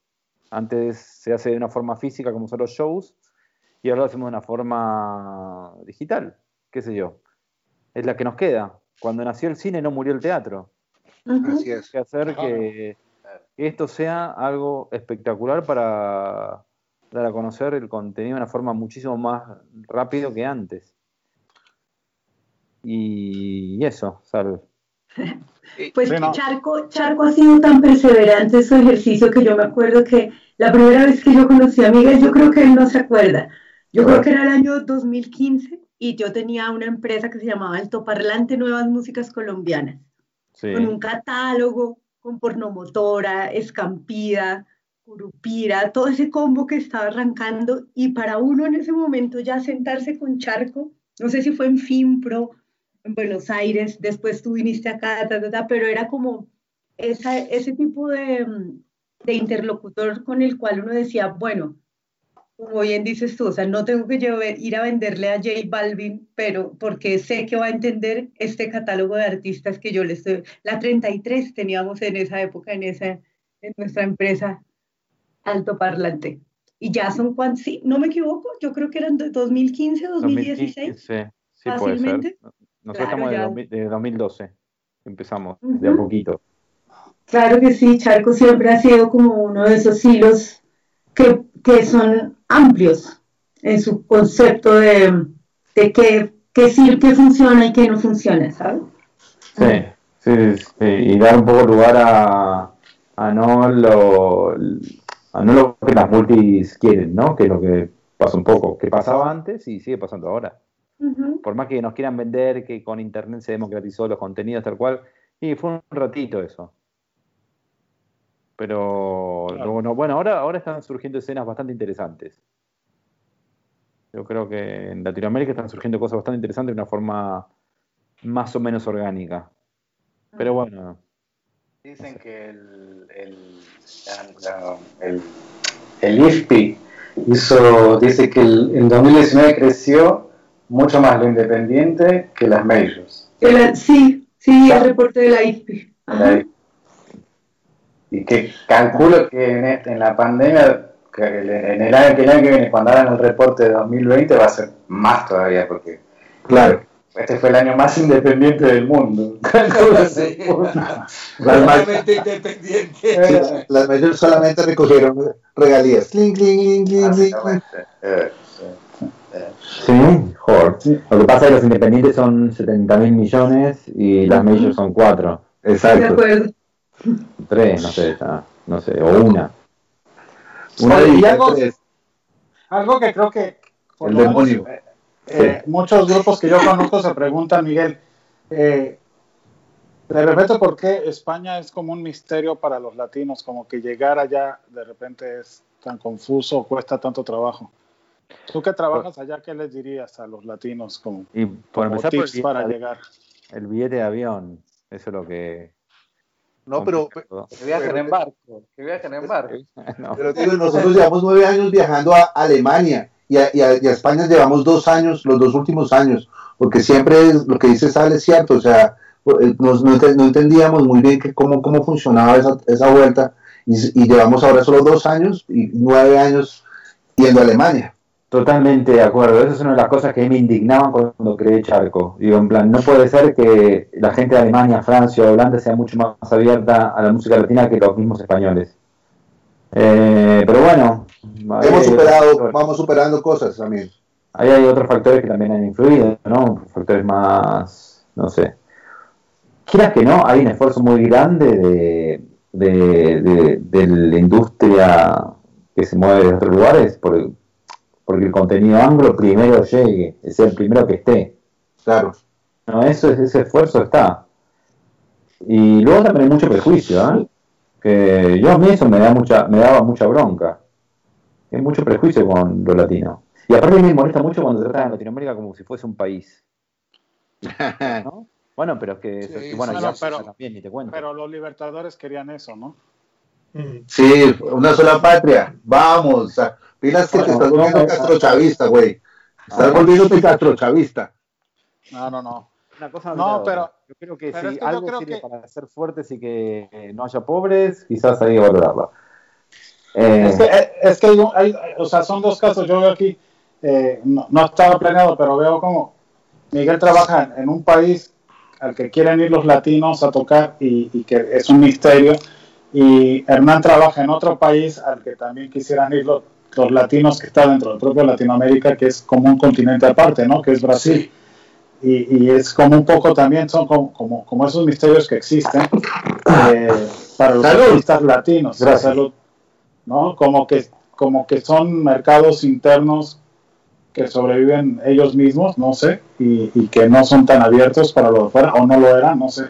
Antes se hace de una forma física, como son los shows, y ahora lo hacemos de una forma digital, qué sé yo. Es la que nos queda. Cuando nació el cine no murió el teatro. Así es. que hacer que, que esto sea algo espectacular para dar a conocer el contenido de una forma muchísimo más rápido que antes. Y eso, Salve. Pues. Charco, Charco ha sido tan perseverante en su ejercicio que yo me acuerdo que la primera vez que yo conocí a Miguel, yo creo que él no se acuerda. Yo creo que era el año 2015 y yo tenía una empresa que se llamaba Altoparlante Nuevas Músicas Colombianas, Sí. con un catálogo, con pornomotora, escampida, curupira, todo ese combo que estaba arrancando y para uno en ese momento ya sentarse con Charco, no sé si fue en Finpro, en Buenos Aires, después tú viniste acá, ta, ta, ta, pero era como esa, ese tipo de, mm, de interlocutor con el cual uno decía, bueno, como bien dices tú, o sea, no tengo que llevar- ir a venderle a J Balvin, pero porque sé que va a entender este catálogo de artistas que yo le estoy... La 33 teníamos en esa época, en, esa, en nuestra empresa altoparlante. Y ya son cuántos, sí, no me equivoco, yo creo que eran de 2015, 2016. 2015, sí, puede ser. fácilmente. Nosotros Claro, estamos de, ya. 2000 de 2012. Empezamos de a poquito. Claro que sí, Charco siempre ha sido como uno de esos hilos que, que son amplios en su concepto de, de qué, qué qué funciona y qué no funciona, ¿sabes? Sí, sí, sí, y dar un poco lugar a, a no lo a no lo que las multis quieren, ¿no? Que es lo que pasa un poco, que pasaba antes y sigue pasando ahora. Por más que nos quieran vender que con internet se democratizó los contenidos tal cual, y fue un ratito eso. Pero Claro. luego no, bueno, ahora, ahora están surgiendo escenas bastante interesantes. Yo creo que en Latinoamérica están surgiendo cosas bastante interesantes de una forma más o menos orgánica. Pero bueno, Dicen que el, el, la- la- el, el IFPI hizo, dice que el, en 2019 creció mucho más lo independiente que las majors. El- sí, sí, el reporte de la IFPI. Ajá. Y que calculo que en, este- en la pandemia, que el- en el año que, el año que viene, cuando hagan el reporte de 2020, va a ser más todavía, porque Claro. este fue el año más independiente del mundo. Sí. Totalmente independiente. sí, las mayores solamente recogieron regalías. Cling, cling, cling, cling. Eh, sí. Joder. Lo que pasa es que los independientes son 70 mil millones y las majors son 4. De Exacto. 3, no sé, ya, no sé, o una. Una algo- tres. Algo que creo que por El lo menos, demonio. eh, eh, muchos grupos que yo conozco se preguntan, Miguel, eh, de repente, ¿por qué España es como un misterio para los latinos? Como que llegar allá de repente es tan confuso, cuesta tanto trabajo. Tú que trabajas allá, ¿qué les dirías a los latinos como, Y por como empezar por el tips para billete, llegar? el billete de avión, eso es lo que... No, pero. Que viajen en barco, que viajen en barco. No. pero digo, nosotros llevamos nueve años viajando a Alemania y a, y a- y a España llevamos dos años, los dos últimos años, porque siempre es- lo que dice Sal es cierto, o sea, eh, nos- no, no entendíamos muy bien que cómo, cómo funcionaba esa, esa vuelta y, y llevamos ahora solo dos años y nueve años yendo a Alemania. Totalmente de acuerdo. Esa es una de las cosas que a mí me indignaban cuando creé Charco. Digo, en plan, no puede ser que la gente de Alemania, Francia o Holanda sea mucho más abierta a la música latina que los mismos españoles. Eh, pero bueno, Hemos superado, vamos superando cosas también. Ahí hay otros factores que también han influido, ¿no? Factores más, no sé. Quieras que no, hay un esfuerzo muy grande de, de, de- de la industria que se mueve de otros lugares por, porque el contenido anglo primero llegue, es el primero que esté. Claro. No, eso es, ese esfuerzo está. Y luego también hay mucho prejuicio, ¿eh? Que yo a mí eso me da mucha, me daba mucha bronca. Hay mucho prejuicio con lo latino. Y aparte a mí me molesta mucho cuando tratan a Latinoamérica como si fuese un país. ¿no? Bueno, pero es que, eso- Sí, y bueno, sí, y no, África pero- también, ni te cuento. Pero los libertadores querían eso, ¿no? Sí, una sola patria. Vamos. a- Pilas que te estás no, volviendo no, castrochavista, güey. Estás Ah. volviéndote castrochavista. No, no, no. Una cosa No, pero- yo creo que si es que algo creo sirve que- para ser fuertes y que eh, no haya pobres, quizás hay que valorarlo. Eh, Es que, eh, es que hay, un- hay- o sea, son dos casos. Yo veo aquí, eh, no, no estaba planeado, pero veo como Miguel trabaja en un país al que quieren ir los latinos a tocar y, y que es un misterio. Y Hernán trabaja en otro país al que también quisieran ir los, los latinos que está dentro del propio Latinoamérica, que es como un continente aparte, ¿no? Que es Brasil. Y, y es como un poco también, son como, como, como esos misterios que existen eh, para los Salud. artistas latinos. Gracias. Salud. ¿no? Como que, como que son mercados internos que sobreviven ellos mismos, no sé, y, y que no son tan abiertos para lo de fuera, o no lo eran, no sé.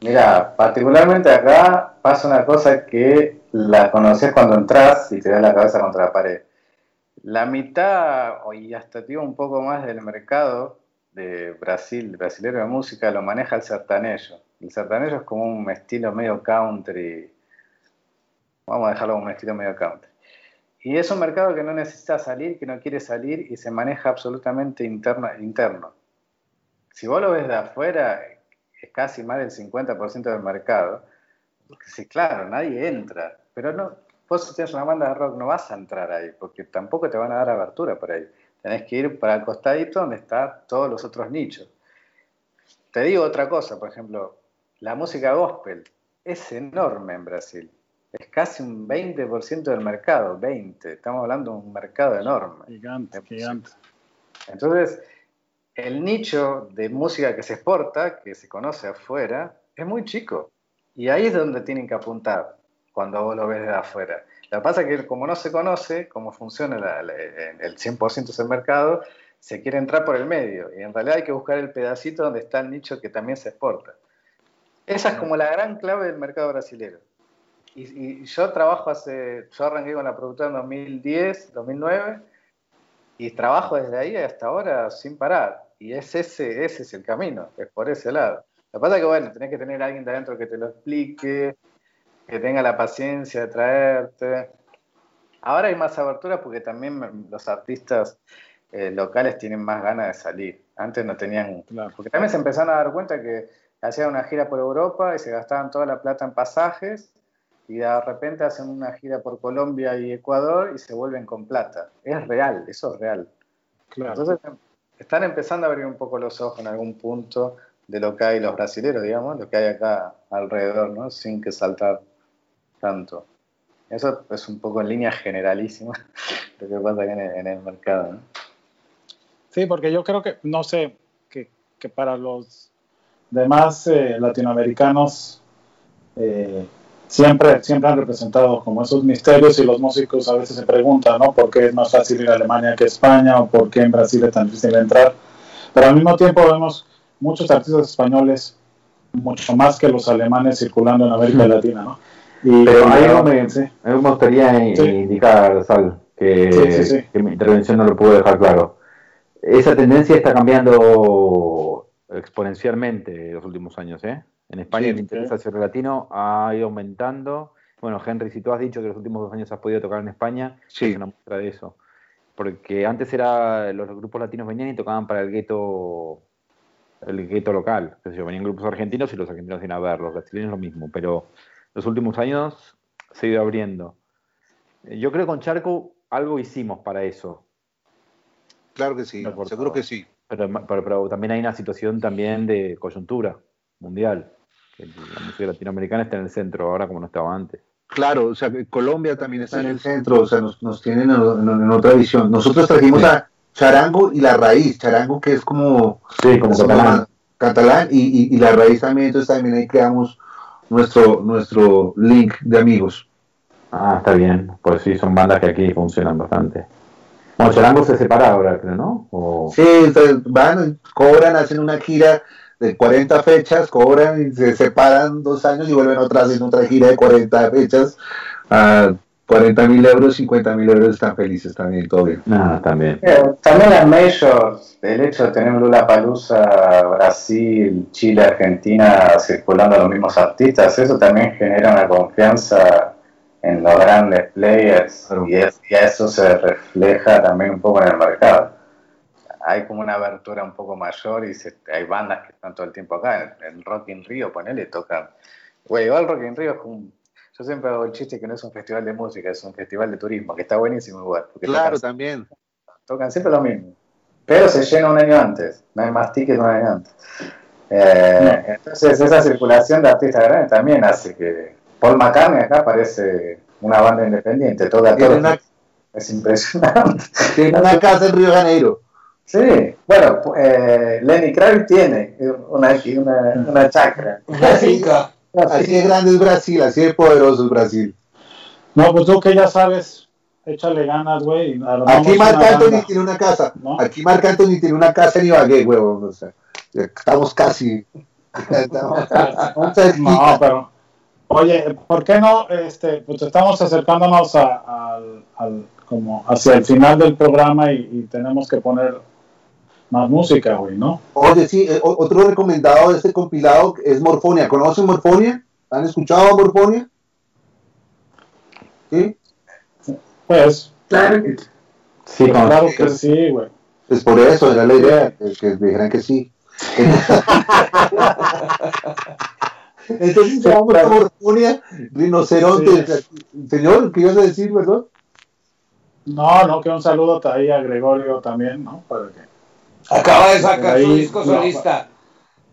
Mira, particularmente acá pasa una cosa que la conoces cuando entras y te das la cabeza contra la pared. La mitad, y hasta digo un poco más del mercado de Brasil, brasilero de música, lo maneja el sertanejo. El sertanejo es como un estilo medio country, vamos a dejarlo como un estilo medio country. Y es un mercado que no necesita salir, que no quiere salir y se maneja absolutamente interno. interno. Si vos lo ves de afuera, es casi más del 50% del mercado. Porque sí, claro, nadie entra. Pero no, vos si tienes una banda de rock no vas a entrar ahí, porque tampoco te van a dar abertura por ahí. Tenés que ir para el costadito donde están todos los otros nichos. Te digo otra cosa, por ejemplo, la música gospel es enorme en Brasil. Es casi un 20% del mercado, 20. Estamos hablando de un mercado enorme. Gigante, gigante. Entonces, el nicho de música que se exporta, que se conoce afuera, es muy chico. Y ahí es donde tienen que apuntar cuando vos lo ves de afuera. Lo que pasa es que como no se conoce cómo funciona la- la- el 100% del mercado, se quiere entrar por el medio. Y en realidad hay que buscar el pedacito donde está el nicho que también se exporta. Esa es como la gran clave del mercado brasilero. Y, y yo trabajo hace, yo arranqué con la productora en 2010, 2009, y trabajo desde ahí hasta ahora sin parar. Y es ese, ese es el camino, es por ese lado. Lo que pasa es que, bueno, tenés que tener a alguien de adentro que te lo explique, que tenga la paciencia de traerte. Ahora hay más abertura porque también los artistas eh, locales tienen más ganas de salir. Antes no tenían... Claro. Porque también se empezaron a dar cuenta que hacían una gira por Europa y se gastaban toda la plata en pasajes y de repente hacen una gira por Colombia y Ecuador y se vuelven con plata. Es real, eso es real. Claro. Entonces están empezando a abrir un poco los ojos en algún punto de lo que hay los brasileros, digamos, lo que hay acá alrededor, ¿no? Sin que saltar tanto. Eso es un poco en línea generalísima lo que pasa en el, en el mercado, ¿no? Sí, porque yo creo que, no sé, que, que para los demás eh, latinoamericanos eh, siempre, siempre han representado como esos misterios y los músicos a veces se preguntan, ¿no? ¿Por qué es más fácil ir a Alemania que a España o por qué en Brasil es tan difícil entrar? Pero al mismo tiempo vemos muchos artistas españoles, mucho más que los alemanes circulando en América Latina, ¿no? Y, Pero algo me, sí. me gustaría Sí. indicar, Sal, que, que mi intervención no lo pudo dejar claro. Esa tendencia está cambiando exponencialmente en los últimos años. ¿eh? En España el interés hacia el latino ha ido aumentando. Bueno, Henry, si tú has dicho que los últimos dos años has podido tocar en España, Sí. es una muestra de eso. porque antes era los grupos latinos venían y tocaban para el gueto el gueto local. Es decir, venían grupos argentinos y los argentinos iban a ver, los brasileños lo mismo, pero los últimos años se ha ido abriendo. Yo creo que con Charco algo hicimos para eso. Claro que sí, No, seguro que sí. Pero, pero- pero también hay una situación también de coyuntura mundial. que La música latinoamericana está en el centro ahora como no estaba antes. Claro, o sea, Colombia también está en el centro, o sea, nos, nos tienen en, en- en otra visión. Nosotros trajimos Sí. a Charango y la raíz, Charango que es como Sí, como como catalán. catalán y, y- y la raíz también, entonces también ahí creamos nuestro, nuestro link de amigos. Ah, está bien. Pues sí, son bandas que aquí funcionan bastante. Bueno, Charango se separa ahora, creo, ¿no? O- Sí, entonces van, cobran, hacen una gira de 40 fechas, cobran y se separan dos años y vuelven otra vez en otra gira de 40 fechas a 40 mil euros, 50 mil euros, están felices también, todo bien. Nada, también. Eh, También las majors, el hecho de tener Lula Palusa, Brasil, Chile, Argentina circulando los mismos artistas, eso también genera una confianza en los grandes players Claro. y, es- y eso se refleja también un poco en el mercado. Hay como una abertura un poco mayor y se- hay bandas que están todo el tiempo acá. En, en Rock in Rio, ponele, tocan. Güey, igual Rock in Rio es un. Yo siempre hago el chiste que no es un festival de música, es un festival de turismo, que está buenísimo igual. porque Claro, tocan- también. tocan siempre lo mismo. Pero se llena un año antes, no hay más tickets un año antes. Eh, Entonces esa circulación de artistas grandes también hace que Paul McCartney acá parece una banda independiente, Tiene todo. una- Es impresionante. Tiene una casa en Río de Janeiro. Sí, bueno, eh, Lenny Kravitz tiene una, una, una chacra. Una finca. Así de grande es Brasil, así de poderoso es Brasil. No, pues tú que ya sabes, échale ganas, güey. Aquí Marc Anthony banda. tiene una casa. ¿No? Aquí Marc Anthony tiene una casa en Ibagué, huevón. O sea, estamos casi. Estamos. No, pero. Oye, ¿por qué no? Este, pues estamos acercándonos a- al, al- como hacia el final del programa y, y tenemos que poner más música, güey, ¿no? Oye, sí, eh, otro recomendado de este compilado es Morfonia. ¿Conocen Morfonia? ¿Han escuchado a Morfonia? ¿Sí? Pues, Claro que Sí, con- claro que sí, güey. Pues por eso era la idea, que, que dijeran que sí. Entonces vamos a Morfonia, rinoceronte. Señor, ¿qué ibas a decir, verdad? No, no, que un saludo ahí a Gregorio también, ¿no? Para que. Acaba de sacar Ahí, su disco solista.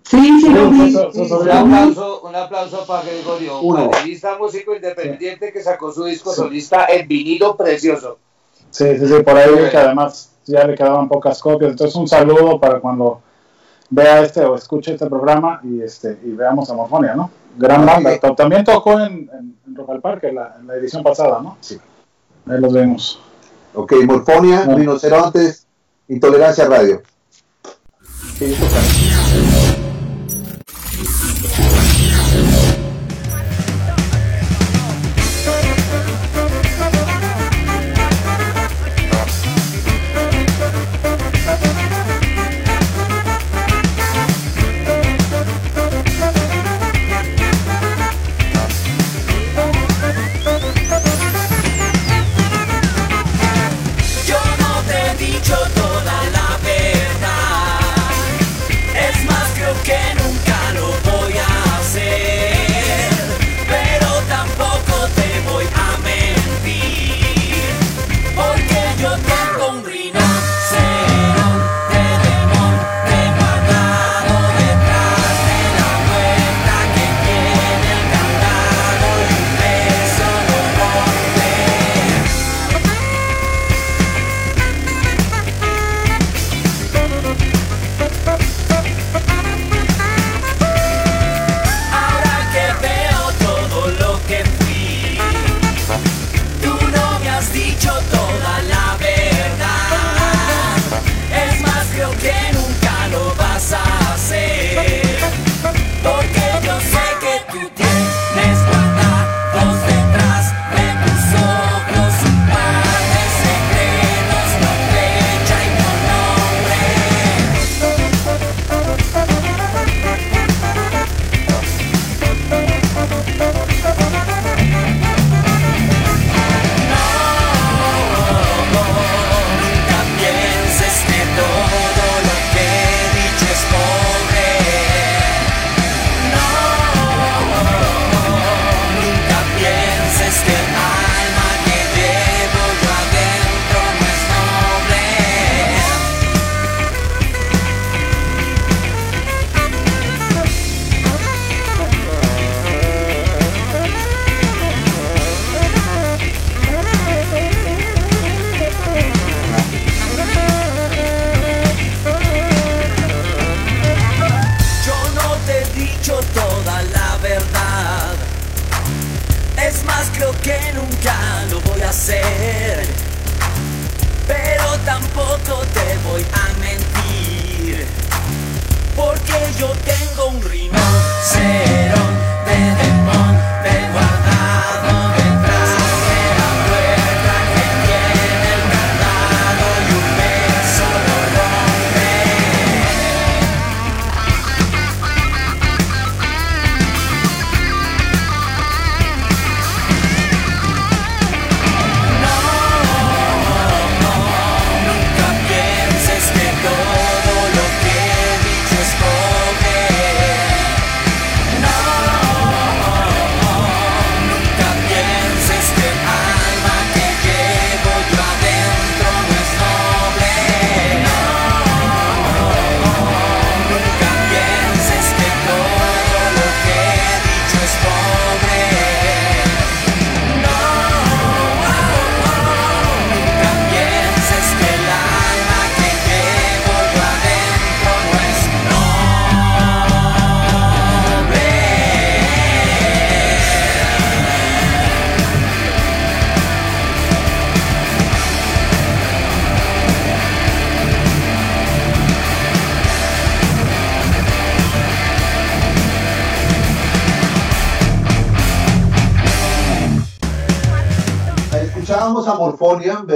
Sí, sí, lo vi. Un aplauso, un aplauso para Gregorio, un baterista, músico independiente que sacó su disco solista en vinilo precioso. Sí, sí, sí, por ahí que además ya le quedaban pocas copias. Entonces, un saludo para cuando vea este o escuche este programa y este y veamos a Morfonia, ¿no? Gran banda. También tocó en, en, en Rock al Parque la, en la edición pasada, ¿no? Sí. Ahí los vemos. Ok, Morfonia, No. rinocerontes, intolerancia radio. Yo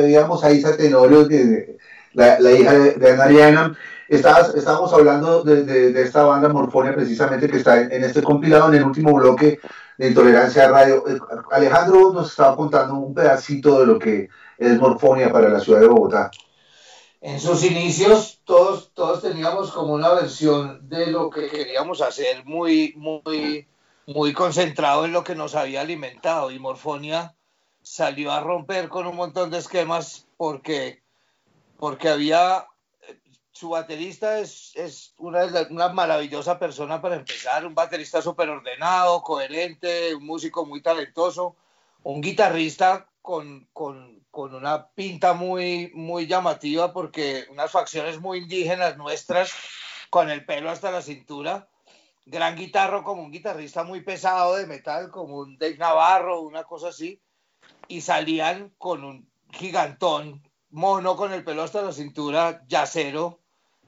veíamos a Isa Tenorio, que- la, la hija de, Ana Ariana. Estabas- estábamos hablando de, de- esta banda Morfonia, precisamente, que está en, en este compilado, en el último bloque de Intolerancia Radio. Eh, Alejandro nos estaba contando un pedacito de lo que es Morfonia para la ciudad de Bogotá. En sus inicios todos, todos teníamos como una versión de lo que queríamos hacer muy, muy, muy concentrado en lo que nos había alimentado y Morfonia salió a romper con un montón de esquemas porque, porque había, su baterista es, es una, una maravillosa persona para empezar, un baterista súper ordenado, coherente, un músico muy talentoso, un guitarrista con, con, con una pinta muy, muy llamativa porque unas facciones muy indígenas nuestras, con el pelo hasta la cintura, gran guitarro como un guitarrista muy pesado de metal, como un Dave Navarro, una cosa así, y salían con un gigantón mono con el pelo hasta la cintura, yacero,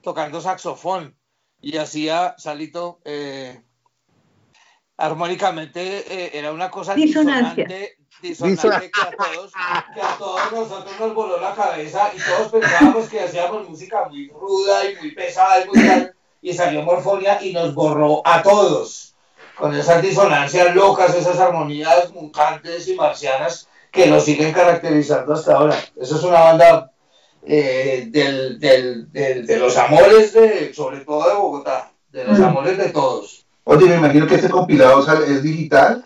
tocando saxofón, y hacía, Salito, eh, armónicamente eh, era una cosa Disonancia. disonante, disonante que, a todos, que a todos nosotros nos voló la cabeza y todos pensábamos que hacíamos música muy ruda y muy pesada y muy tal, y salió Morfonia y nos borró a todos con esas disonancias locas, esas armonías mutantes y marcianas que nos siguen caracterizando hasta ahora. Eso es una banda eh, del, del- del- de los amores, de, sobre todo de Bogotá, de los Mm. amores de todos. Oye, me imagino que este compilado sale- es digital.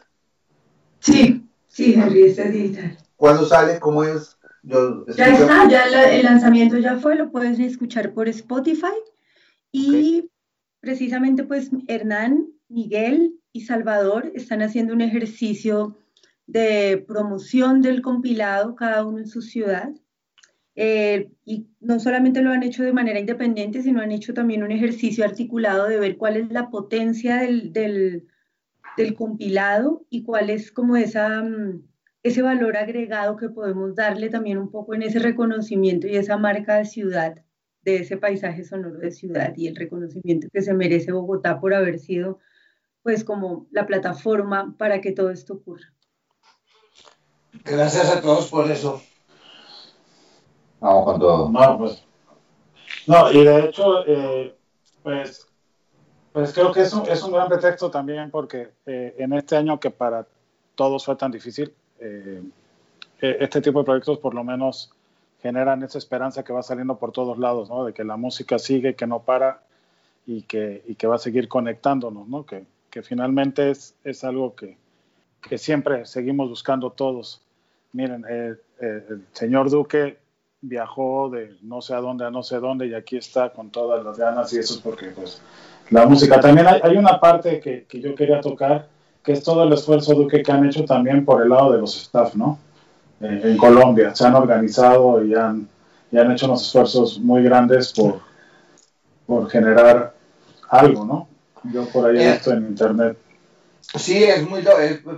Sí, sí, Henry, este es digital. ¿Cuándo sale? ¿Cómo es? Yo, Ya está, ya la- el lanzamiento ya fue, lo puedes escuchar por Spotify. Y precisamente pues Hernán, Miguel y Salvador están haciendo un ejercicio de promoción del compilado, cada uno en su ciudad. Eh, y no solamente lo han hecho de manera independiente, sino han hecho también un ejercicio articulado de ver cuál es la potencia del, del, del compilado y cuál es como esa, mm, ese valor agregado que podemos darle también un poco en ese reconocimiento y esa marca de ciudad, de ese paisaje sonoro de ciudad y el reconocimiento que se merece Bogotá por haber sido pues como la plataforma para que todo esto ocurra. Gracias a todos por eso. Vamos con todo. No, pues. No, y de hecho, eh, pues, pues creo que es un, es un gran pretexto también porque eh, en este año que para todos fue tan difícil, eh, eh, este tipo de proyectos por lo menos generan esa esperanza que va saliendo por todos lados, ¿no? De que la música sigue, que no para y que, y que va a seguir conectándonos, ¿no? Que, que finalmente es, es algo que, que siempre seguimos buscando todos. Miren, eh, eh, el señor Duque viajó de no sé a dónde a no sé dónde y aquí está con todas las ganas y eso es porque pues la música. También hay, hay una parte que, que yo quería tocar que es todo el esfuerzo Duque que han hecho también por el lado de los staff, ¿no? Eh, en Colombia se han organizado y han, y han hecho unos esfuerzos muy grandes por, por generar algo, ¿no? Yo por ahí he Eh. visto en internet Sí, es muy,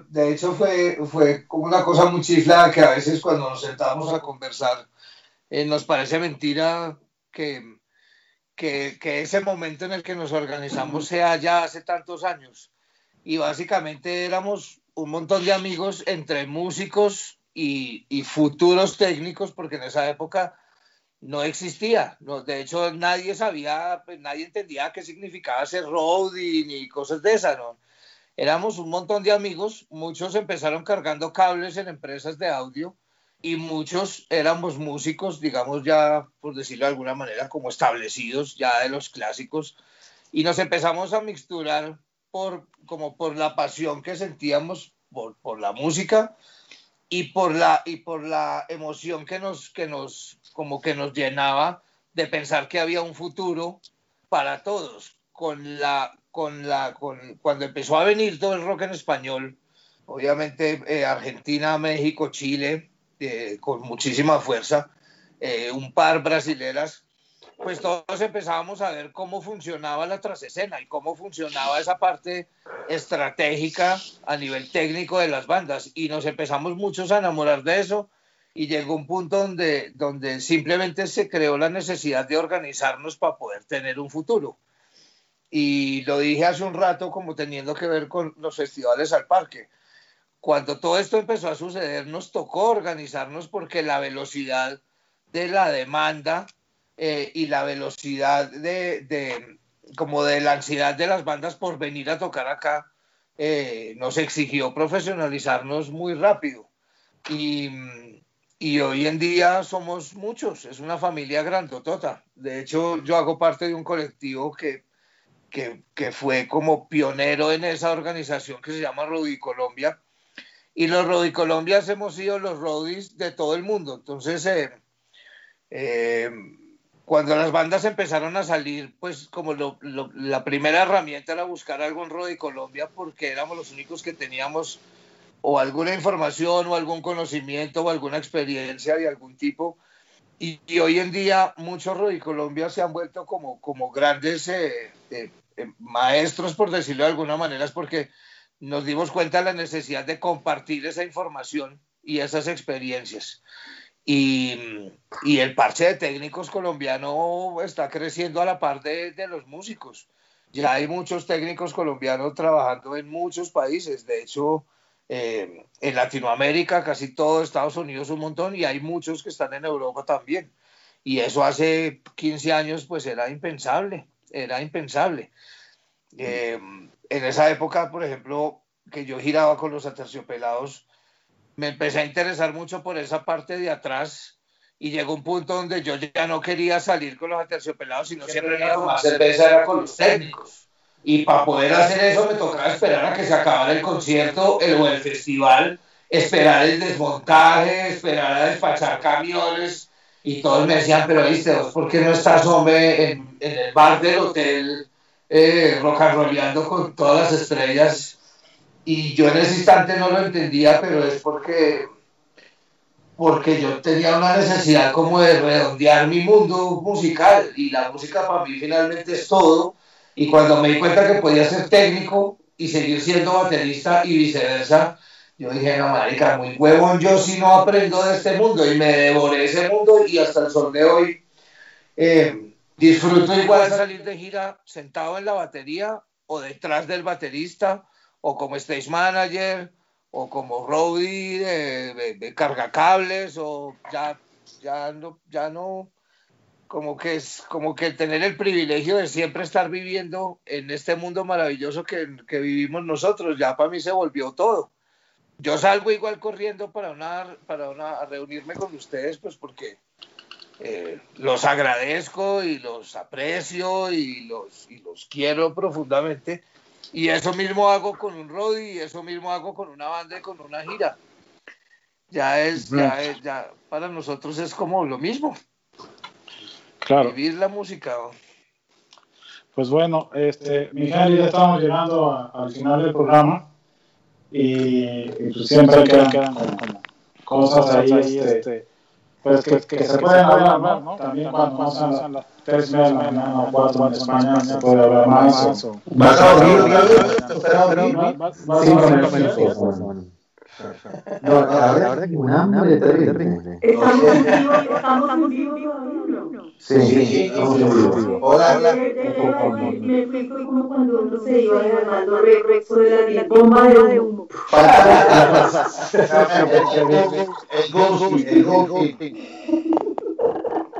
de hecho fue, fue como una cosa muy chiflada que a veces cuando nos sentamos a conversar eh, nos parece mentira que, que, que, ese momento en el que nos organizamos sea ya hace tantos años. Y básicamente éramos un montón de amigos entre músicos y, y futuros técnicos, porque en esa época no existía. No, de hecho, nadie sabía, pues, nadie entendía qué significaba ser roadie ni cosas de esas. ¿no? Éramos un montón de amigos, muchos empezaron cargando cables en empresas de audio y muchos éramos músicos, digamos ya, por decirlo de alguna manera, como establecidos ya de los clásicos. Y nos empezamos a mixturar por, como por la pasión que sentíamos por, por la música y por la, y por la emoción que nos, que nos, como que nos llenaba de pensar que había un futuro para todos, con la, con la, con, cuando empezó a venir todo el rock en español, obviamente eh, Argentina, México, Chile, eh, con muchísima fuerza, eh, un par brasileras, pues todos empezábamos a ver cómo funcionaba la trasescena y cómo funcionaba esa parte estratégica a nivel técnico de las bandas. Y nos empezamos muchos a enamorar de eso y llegó un punto donde, donde simplemente se creó la necesidad de organizarnos para poder tener un futuro y lo dije hace un rato como teniendo que ver con los festivales al parque. Cuando todo esto empezó a suceder, nos tocó organizarnos porque la velocidad de la demanda eh, y la velocidad de, de, como de la ansiedad de las bandas por venir a tocar acá eh, nos exigió profesionalizarnos muy rápido. Y, y hoy en día somos muchos, es una familia grandotota. De hecho, yo hago parte de un colectivo que que, fue como pionero en esa organización que se llama Rodi Colombia. Y los Rodi Colombias hemos sido los Rodis de todo el mundo. Entonces, eh, eh, cuando las bandas empezaron a salir, pues como la primera herramienta era buscar algo en Rodi Colombia porque éramos los únicos que teníamos o alguna información o algún conocimiento o alguna experiencia de algún tipo. Y, hoy en día muchos Rodi Colombia se han vuelto como, como grandes eh, maestros, por decirlo de alguna manera, es porque nos dimos cuenta de la necesidad de compartir esa información y esas experiencias. Y, el parche de técnicos colombiano está creciendo a la par de, de, los músicos. Ya hay muchos técnicos colombianos trabajando en muchos países. De hecho, eh, en Latinoamérica, casi todo Estados Unidos un montón, y hay muchos que están en Europa también. Y eso hace 15 años pues era impensable era impensable. Eh, en esa época, por ejemplo, que yo giraba con los aterciopelados, me empecé a interesar mucho por esa parte de atrás y llegó un punto donde yo ya no quería salir con los aterciopelados, sino siempre iba a tomar cerveza era con los técnicos. Y para poder hacer eso me tocaba esperar a que se acabara el concierto el, o el festival, esperar el desmontaje, esperar a despachar camiones, y todos me decían, pero viste, ¿por qué no estás, hombre, en, el bar del hotel eh, rocanroleando con todas las estrellas? Y yo en ese instante no lo entendía, pero es porque, porque yo tenía una necesidad como de redondear mi mundo musical y la música para mí finalmente es todo. Y cuando me di cuenta que podía ser técnico y seguir siendo baterista y viceversa, yo dije, no, marica, muy huevón, yo si no aprendo de este mundo y me devoré ese mundo y hasta el sol de hoy eh, disfruto igual salir de gira sentado en la batería o detrás del baterista o como stage manager o como roadie de, de, carga cables o ya, ya no, ya no, como que es como que tener el privilegio de siempre estar viviendo en este mundo maravilloso que, que vivimos nosotros, ya para mí se volvió todo yo salgo igual corriendo para una, para una, reunirme con ustedes, pues porque eh, los agradezco y los aprecio y los, y los quiero profundamente. Y eso mismo hago con un Rodi y eso mismo hago con una banda y con una gira. Ya es, ya es, ya para nosotros es como lo mismo. Claro. Vivir la música. Pues bueno, este, Miguel, ya estamos llegando a, al final del programa y, y pues siempre quedan, quedan como, cosas ahí este, pues que, que se pueden hablar, ¿no? También cuando pasan las tres y media de la mañana o cuatro en España, se puede hablar más. o- ¿Vas a dormir vas a dormir? ¿Vas- a dormir? No, la verdad es que un hambre terrible. Estamos en vivo, estamos en vivo. Sí, sí, estamos en vivo. Hola. Me me fui como cuando uno se iba llamando Rex de la bomba de humo. El ghosting, el ghosting.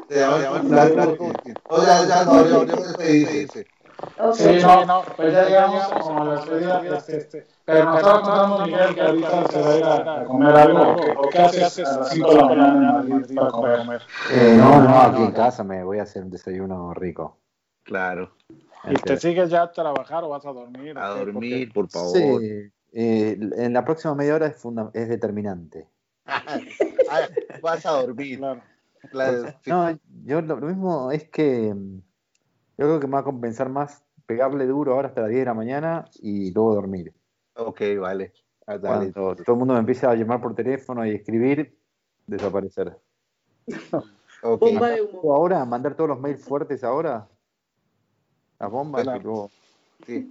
Se llama el ghosting. No, ya no despedirse. Sí, no, no, pues ya llegamos como a la despedida. Este, este, pero nos estaba contando Miguel que ahorita se va a ir a, a comer algo. ¿O qué- ¿O qué haces a las 5 de la mañana en Madrid para comer? Eh, no, no, aquí en casa me voy a hacer un desayuno rico. Claro. ¿Y te sigues ya a trabajar o vas a dormir? A dormir, por favor. Sí, eh, en la próxima media hora es, funda- es determinante. Ah, Vas a dormir. Claro. Claro. No, yo lo, lo mismo es que mm, yo creo que me va a compensar más pegarle duro ahora hasta las 10 de la mañana y luego dormir. Ok, vale. Ah, dale. Cuando todo el mundo me empieza a llamar por teléfono y escribir, desaparecer. Ok. Bomba de humo. Ahora, mandar todos los mails fuertes ahora, las bombas, Claro. y luego Sí.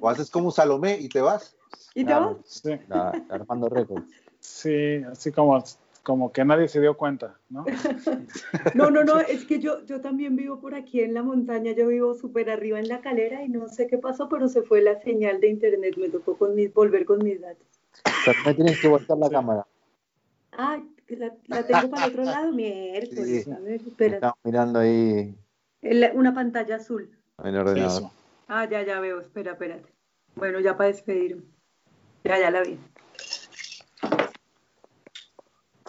O haces como Salomé y te vas. ¿Y te vas? Sí, la, la Armando Records. sí, así como, como que nadie se dio cuenta, ¿no? No, no, no, es que yo, yo también vivo por aquí en la montaña, yo vivo súper arriba en la calera y no sé qué pasó, pero se fue la señal de internet, me tocó con mis, volver con mis datos. O sea, me tienes que voltear la Sí. cámara. Ah, la, la tengo para el otro lado, miércoles, Sí. a ver, espera, Estamos mirando ahí El- una pantalla azul. en el ordenador. Eso. Ah, ya, ya veo, espera, espérate. Bueno, ya para despedirme. Ya, ya la vi.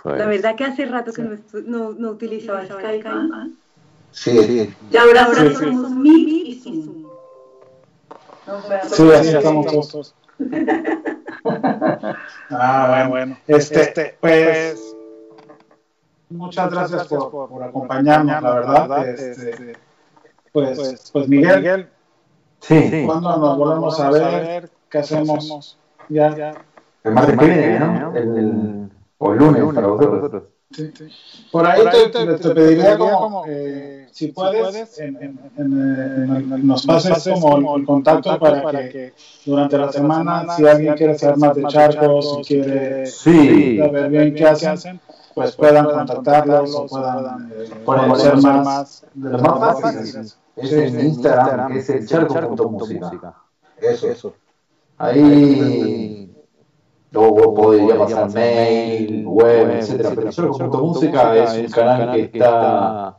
Pues, La verdad que hace rato que no, estu- no, no utilizaba Skype. ¿ah? Sí, sí. Y ahora Sí, ahora sí. somos Meet y Zoom. Sí, así estamos todos. Ah, bueno, bueno. Este, pues, muchas gracias por, por acompañarnos, la verdad. Este, pues, pues Miguel, sí, sí. ¿cuándo nos volvemos a ver? ¿Qué hacemos? Ya, ya. El martes que viene, ¿no? El, el- o el lunes, para vosotros. Sí, sí. Por ahí te, te- te pediría como, eh, si puedes, en- en- en, eh, nos pases como el contacto para que durante la semana, si alguien quiere saber más de charcos, si quiere Sí. saber bien qué hacen, pues puedan contactarlos o puedan eh, conocer más de más es en Instagram, es el charco.música. Eso, eso. Ahí luego podría pasar mail, web, etcétera. Pero Charco.música es un canal que está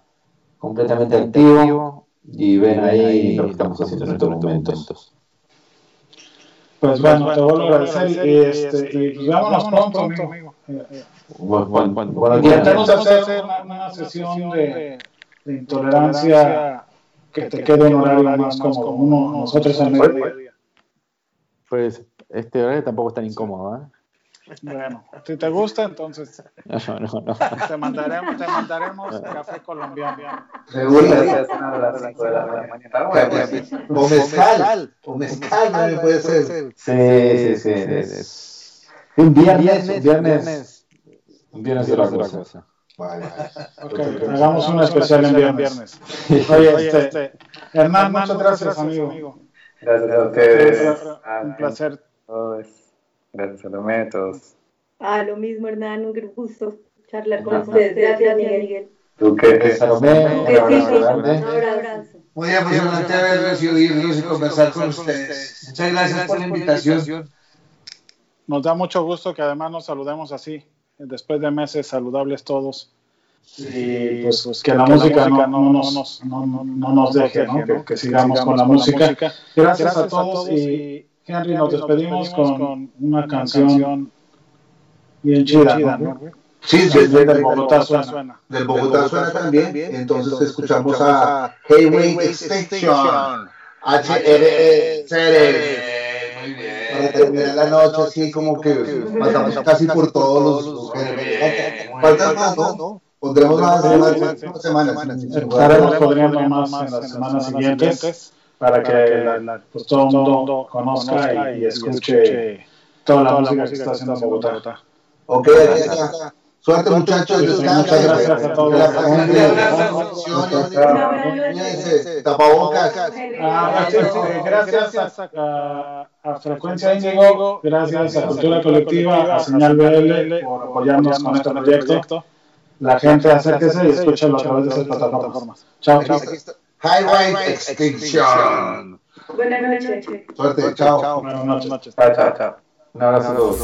completamente activo y ven ahí lo que estamos haciendo en estos momentos. Pues bueno, te vuelvo a agradecer y, este, y pues vámonos pronto, amigo. Eh, eh, Bueno, bueno, bueno. Intentemos hacer una, una sesión de, de intolerancia que te quede un horario más cómodo. Uno, nosotros al mediodía. Pues este horario tampoco es tan incómodo, ¿eh? Bueno, si te gusta, entonces No, no, no. te mandaremos, te mandaremos café colombiano. Seguro. a las 5 de la mañana. O mezcal. O mezcal también puede ser. Sí, sí, sí. sí. Un viernes, un viernes, un viernes es otra cosa. Vale. Ok, hagamos un especial en viernes. Oye, este, Hernán, muchas gracias, amigo. Gracias a ustedes. Un placer. Todos. Gracias a Salomé, a todos. Ah, lo mismo, Hernán, un gran gusto charlar con ustedes. Gracias, Miguel. ¿Tú qué? Salomé, un Que sí, abrazo sí, un grande. abrazo. Muy emocionante haber recibido y conversar con ustedes. Muchas gracias por la invitación. Nos da mucho gusto que además nos saludemos así, después de meses saludables todos. Y pues, pues, que la música no, no nos, no, no- no nos deje, ¿no? Que, que sigamos con la música. Gracias a todos y Henry, nos despedimos con una canción bien chida, ¿no? Sí, Sí, del, del Bogotá suena. del Bogotá suena también. Entonces escuchamos a Hayway Station. HRCR. Muy bien. Para terminar la noche así como que pasamos casi por todos los géneros. Faltan más, ¿no? Pondremos más en las semanas. Estaremos poniendo más en las semanas siguientes para que la- pues, todo el mundo conozca y, y escuche toda la música que está haciendo Bogotá. Ok, aquí está. Suerte muchachos, Dios Muchas gracias a todos. Gracias. tapabocas. Gracias a, a Frecuencia Índigo, gracias a Cultura Colectiva, a Señal BL por apoyarnos con este proyecto. La gente acérquese y escúchalo a través de esas plataformas. Chao, chao. Aquí. Highway Extinction. Buenas noches. Suerte, chao. Buenas noches. Chao, chao, chao. Un abrazo a todos.